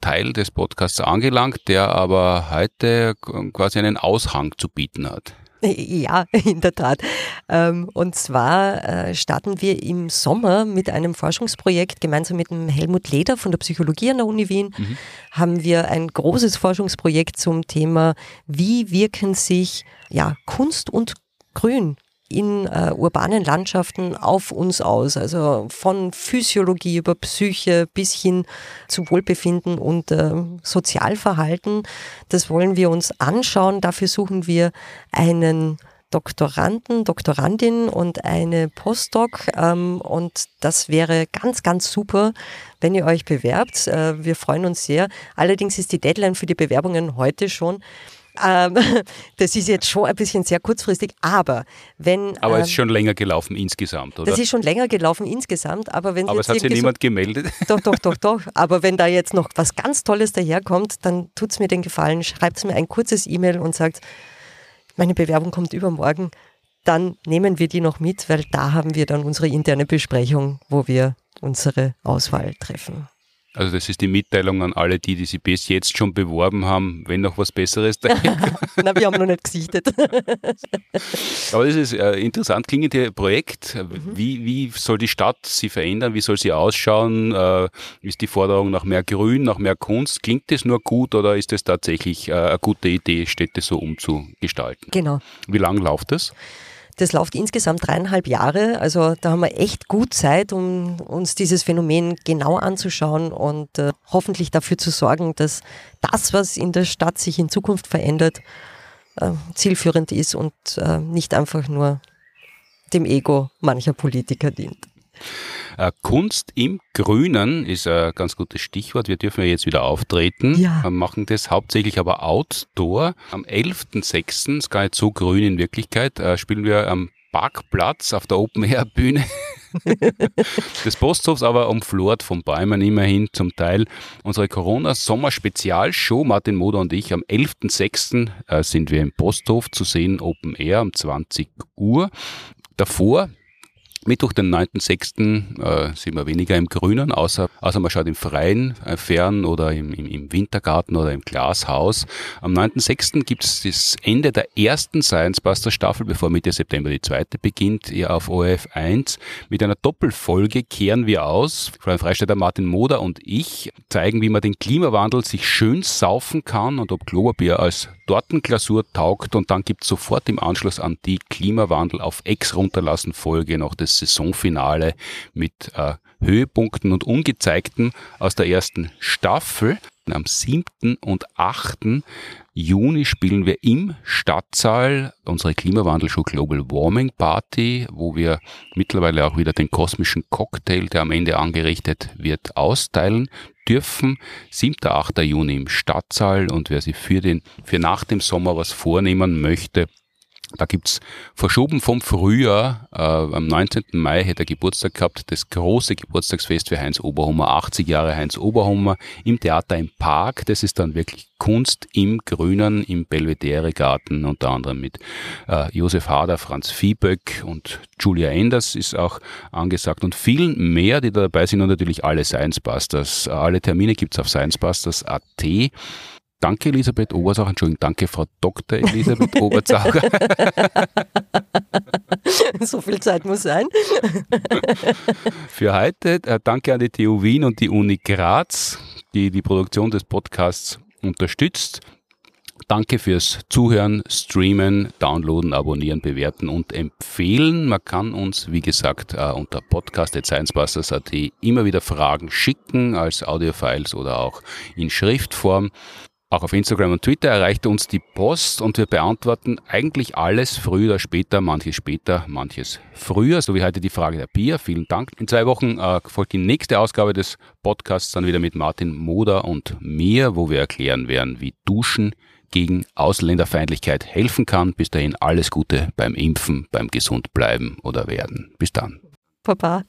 Empfehlungsteil des Podcasts angelangt, der aber heute quasi einen Aushang zu bieten hat. Ja, in der Tat. Ähm, und zwar äh, starten wir im Sommer mit einem Forschungsprojekt gemeinsam mit dem Helmut Leder von der Psychologie an der Uni Wien. Mhm. Haben wir ein großes Forschungsprojekt zum Thema, wie wirken sich ja, Kunst und Grün in äh, urbanen Landschaften auf uns aus. Also von Physiologie über Psyche bis hin zu Wohlbefinden und äh, Sozialverhalten. Das wollen wir uns anschauen. Dafür suchen wir einen Doktoranden, Doktorandin und eine Postdoc. Ähm, und das wäre ganz, ganz super, wenn ihr euch bewerbt. Äh, wir freuen uns sehr. Allerdings ist die Deadline für die Bewerbungen heute schon. Ähm, das ist jetzt schon ein bisschen sehr kurzfristig, aber wenn. Aber ähm, es ist schon länger gelaufen insgesamt, oder? Das ist schon länger gelaufen insgesamt, aber wenn. Aber es hat sich niemand so, gemeldet. Doch, doch, doch, doch. Aber wenn da jetzt noch was ganz Tolles daherkommt, dann tut es mir den Gefallen, schreibt es mir ein kurzes E-Mail und sagt, meine Bewerbung kommt übermorgen. Dann nehmen wir die noch mit, weil da haben wir dann unsere interne Besprechung, wo wir unsere Auswahl treffen. Also das ist die Mitteilung an alle die, die sich bis jetzt schon beworben haben, wenn noch was Besseres da Na, wir haben noch nicht gesichtet. Aber das ist ein interessant klingende Projekt. Mhm. Wie, wie soll die Stadt sich verändern? Wie soll sie ausschauen? Äh, ist die Forderung nach mehr Grün, nach mehr Kunst? Klingt das nur gut oder ist es tatsächlich äh, eine gute Idee, Städte so umzugestalten? Genau. Wie lang läuft das? Das läuft insgesamt dreieinhalb Jahre. Also da haben wir echt gut Zeit, um uns dieses Phänomen genau anzuschauen und äh, hoffentlich dafür zu sorgen, dass das, was in der Stadt sich in Zukunft verändert, äh, zielführend ist und äh, nicht einfach nur dem Ego mancher Politiker dient. Äh, Kunst im Grünen ist ein ganz gutes Stichwort. Wir dürfen ja jetzt wieder auftreten. Ja. Wir machen das hauptsächlich aber outdoor. Am 11.06., ist gar nicht so grün in Wirklichkeit, äh, spielen wir am Parkplatz auf der Open-Air-Bühne des Posthofs, aber umflort von Bäumen immerhin zum Teil. Unsere Corona-Sommer-Spezialshow, Martin Moder und ich, am 11.06. Äh, sind wir im Posthof zu sehen, Open Air um 20 Uhr. Davor Mittwoch, den 9.6. Äh, sind wir weniger im Grünen, außer, außer man schaut im Freien, äh, fern oder im, im, Wintergarten oder im Glashaus. Am 9.6. gibt es das Ende der ersten Science Buster Staffel, bevor Mitte September die zweite beginnt, hier auf ORF 1. Mit einer Doppelfolge kehren wir aus. Frau Freistädter Martin Moder und ich zeigen, wie man den Klimawandel sich schön saufen kann und ob Klopapier als Tortenglasur taugt und dann gibt es sofort im Anschluss an die Klimawandel auf Ex runterlassen Folge noch das Saisonfinale mit äh, Höhepunkten und Ungezeigten aus der ersten Staffel. Am 7. und 8. Juni spielen wir im Stadtsaal unsere Klimawandelshow Global Warming Party, wo wir mittlerweile auch wieder den kosmischen Cocktail, der am Ende angerichtet wird, austeilen dürfen. 7. 8. Juni im Stadtsaal und wer sich für den, für nach dem Sommer was vornehmen möchte, da gibt's verschoben vom Frühjahr, äh, am 19. Mai hätte er Geburtstag gehabt, das große Geburtstagsfest für Heinz Oberhummer, 80 Jahre Heinz Oberhummer im Theater im Park. Das ist dann wirklich Kunst im Grünen, im Belvedere Garten, unter anderem mit äh, Josef Hader, Franz Vieböck und Julia Enders ist auch angesagt und vielen mehr, die da dabei sind und natürlich alle Science Busters. Alle Termine gibt's auf sciencebusters.at. Danke, Elisabeth Obersauger. Entschuldigung, danke, Frau Dr. Elisabeth Obersauger. so viel Zeit muss sein. Für heute äh, danke an die TU Wien und die Uni Graz, die die Produktion des Podcasts unterstützt. Danke fürs Zuhören, Streamen, Downloaden, Abonnieren, Bewerten und Empfehlen. Man kann uns, wie gesagt, äh, unter podcast.sciencebusters.at immer wieder Fragen schicken als Audiofiles oder auch in Schriftform. Auch auf Instagram und Twitter erreicht uns die Post und wir beantworten eigentlich alles früher oder später, manches später, manches früher, so wie heute die Frage der Bier. Vielen Dank. In zwei Wochen äh, folgt die nächste Ausgabe des Podcasts dann wieder mit Martin Moder und mir, wo wir erklären werden, wie Duschen gegen Ausländerfeindlichkeit helfen kann. Bis dahin alles Gute beim Impfen, beim Gesundbleiben oder werden. Bis dann. Papa.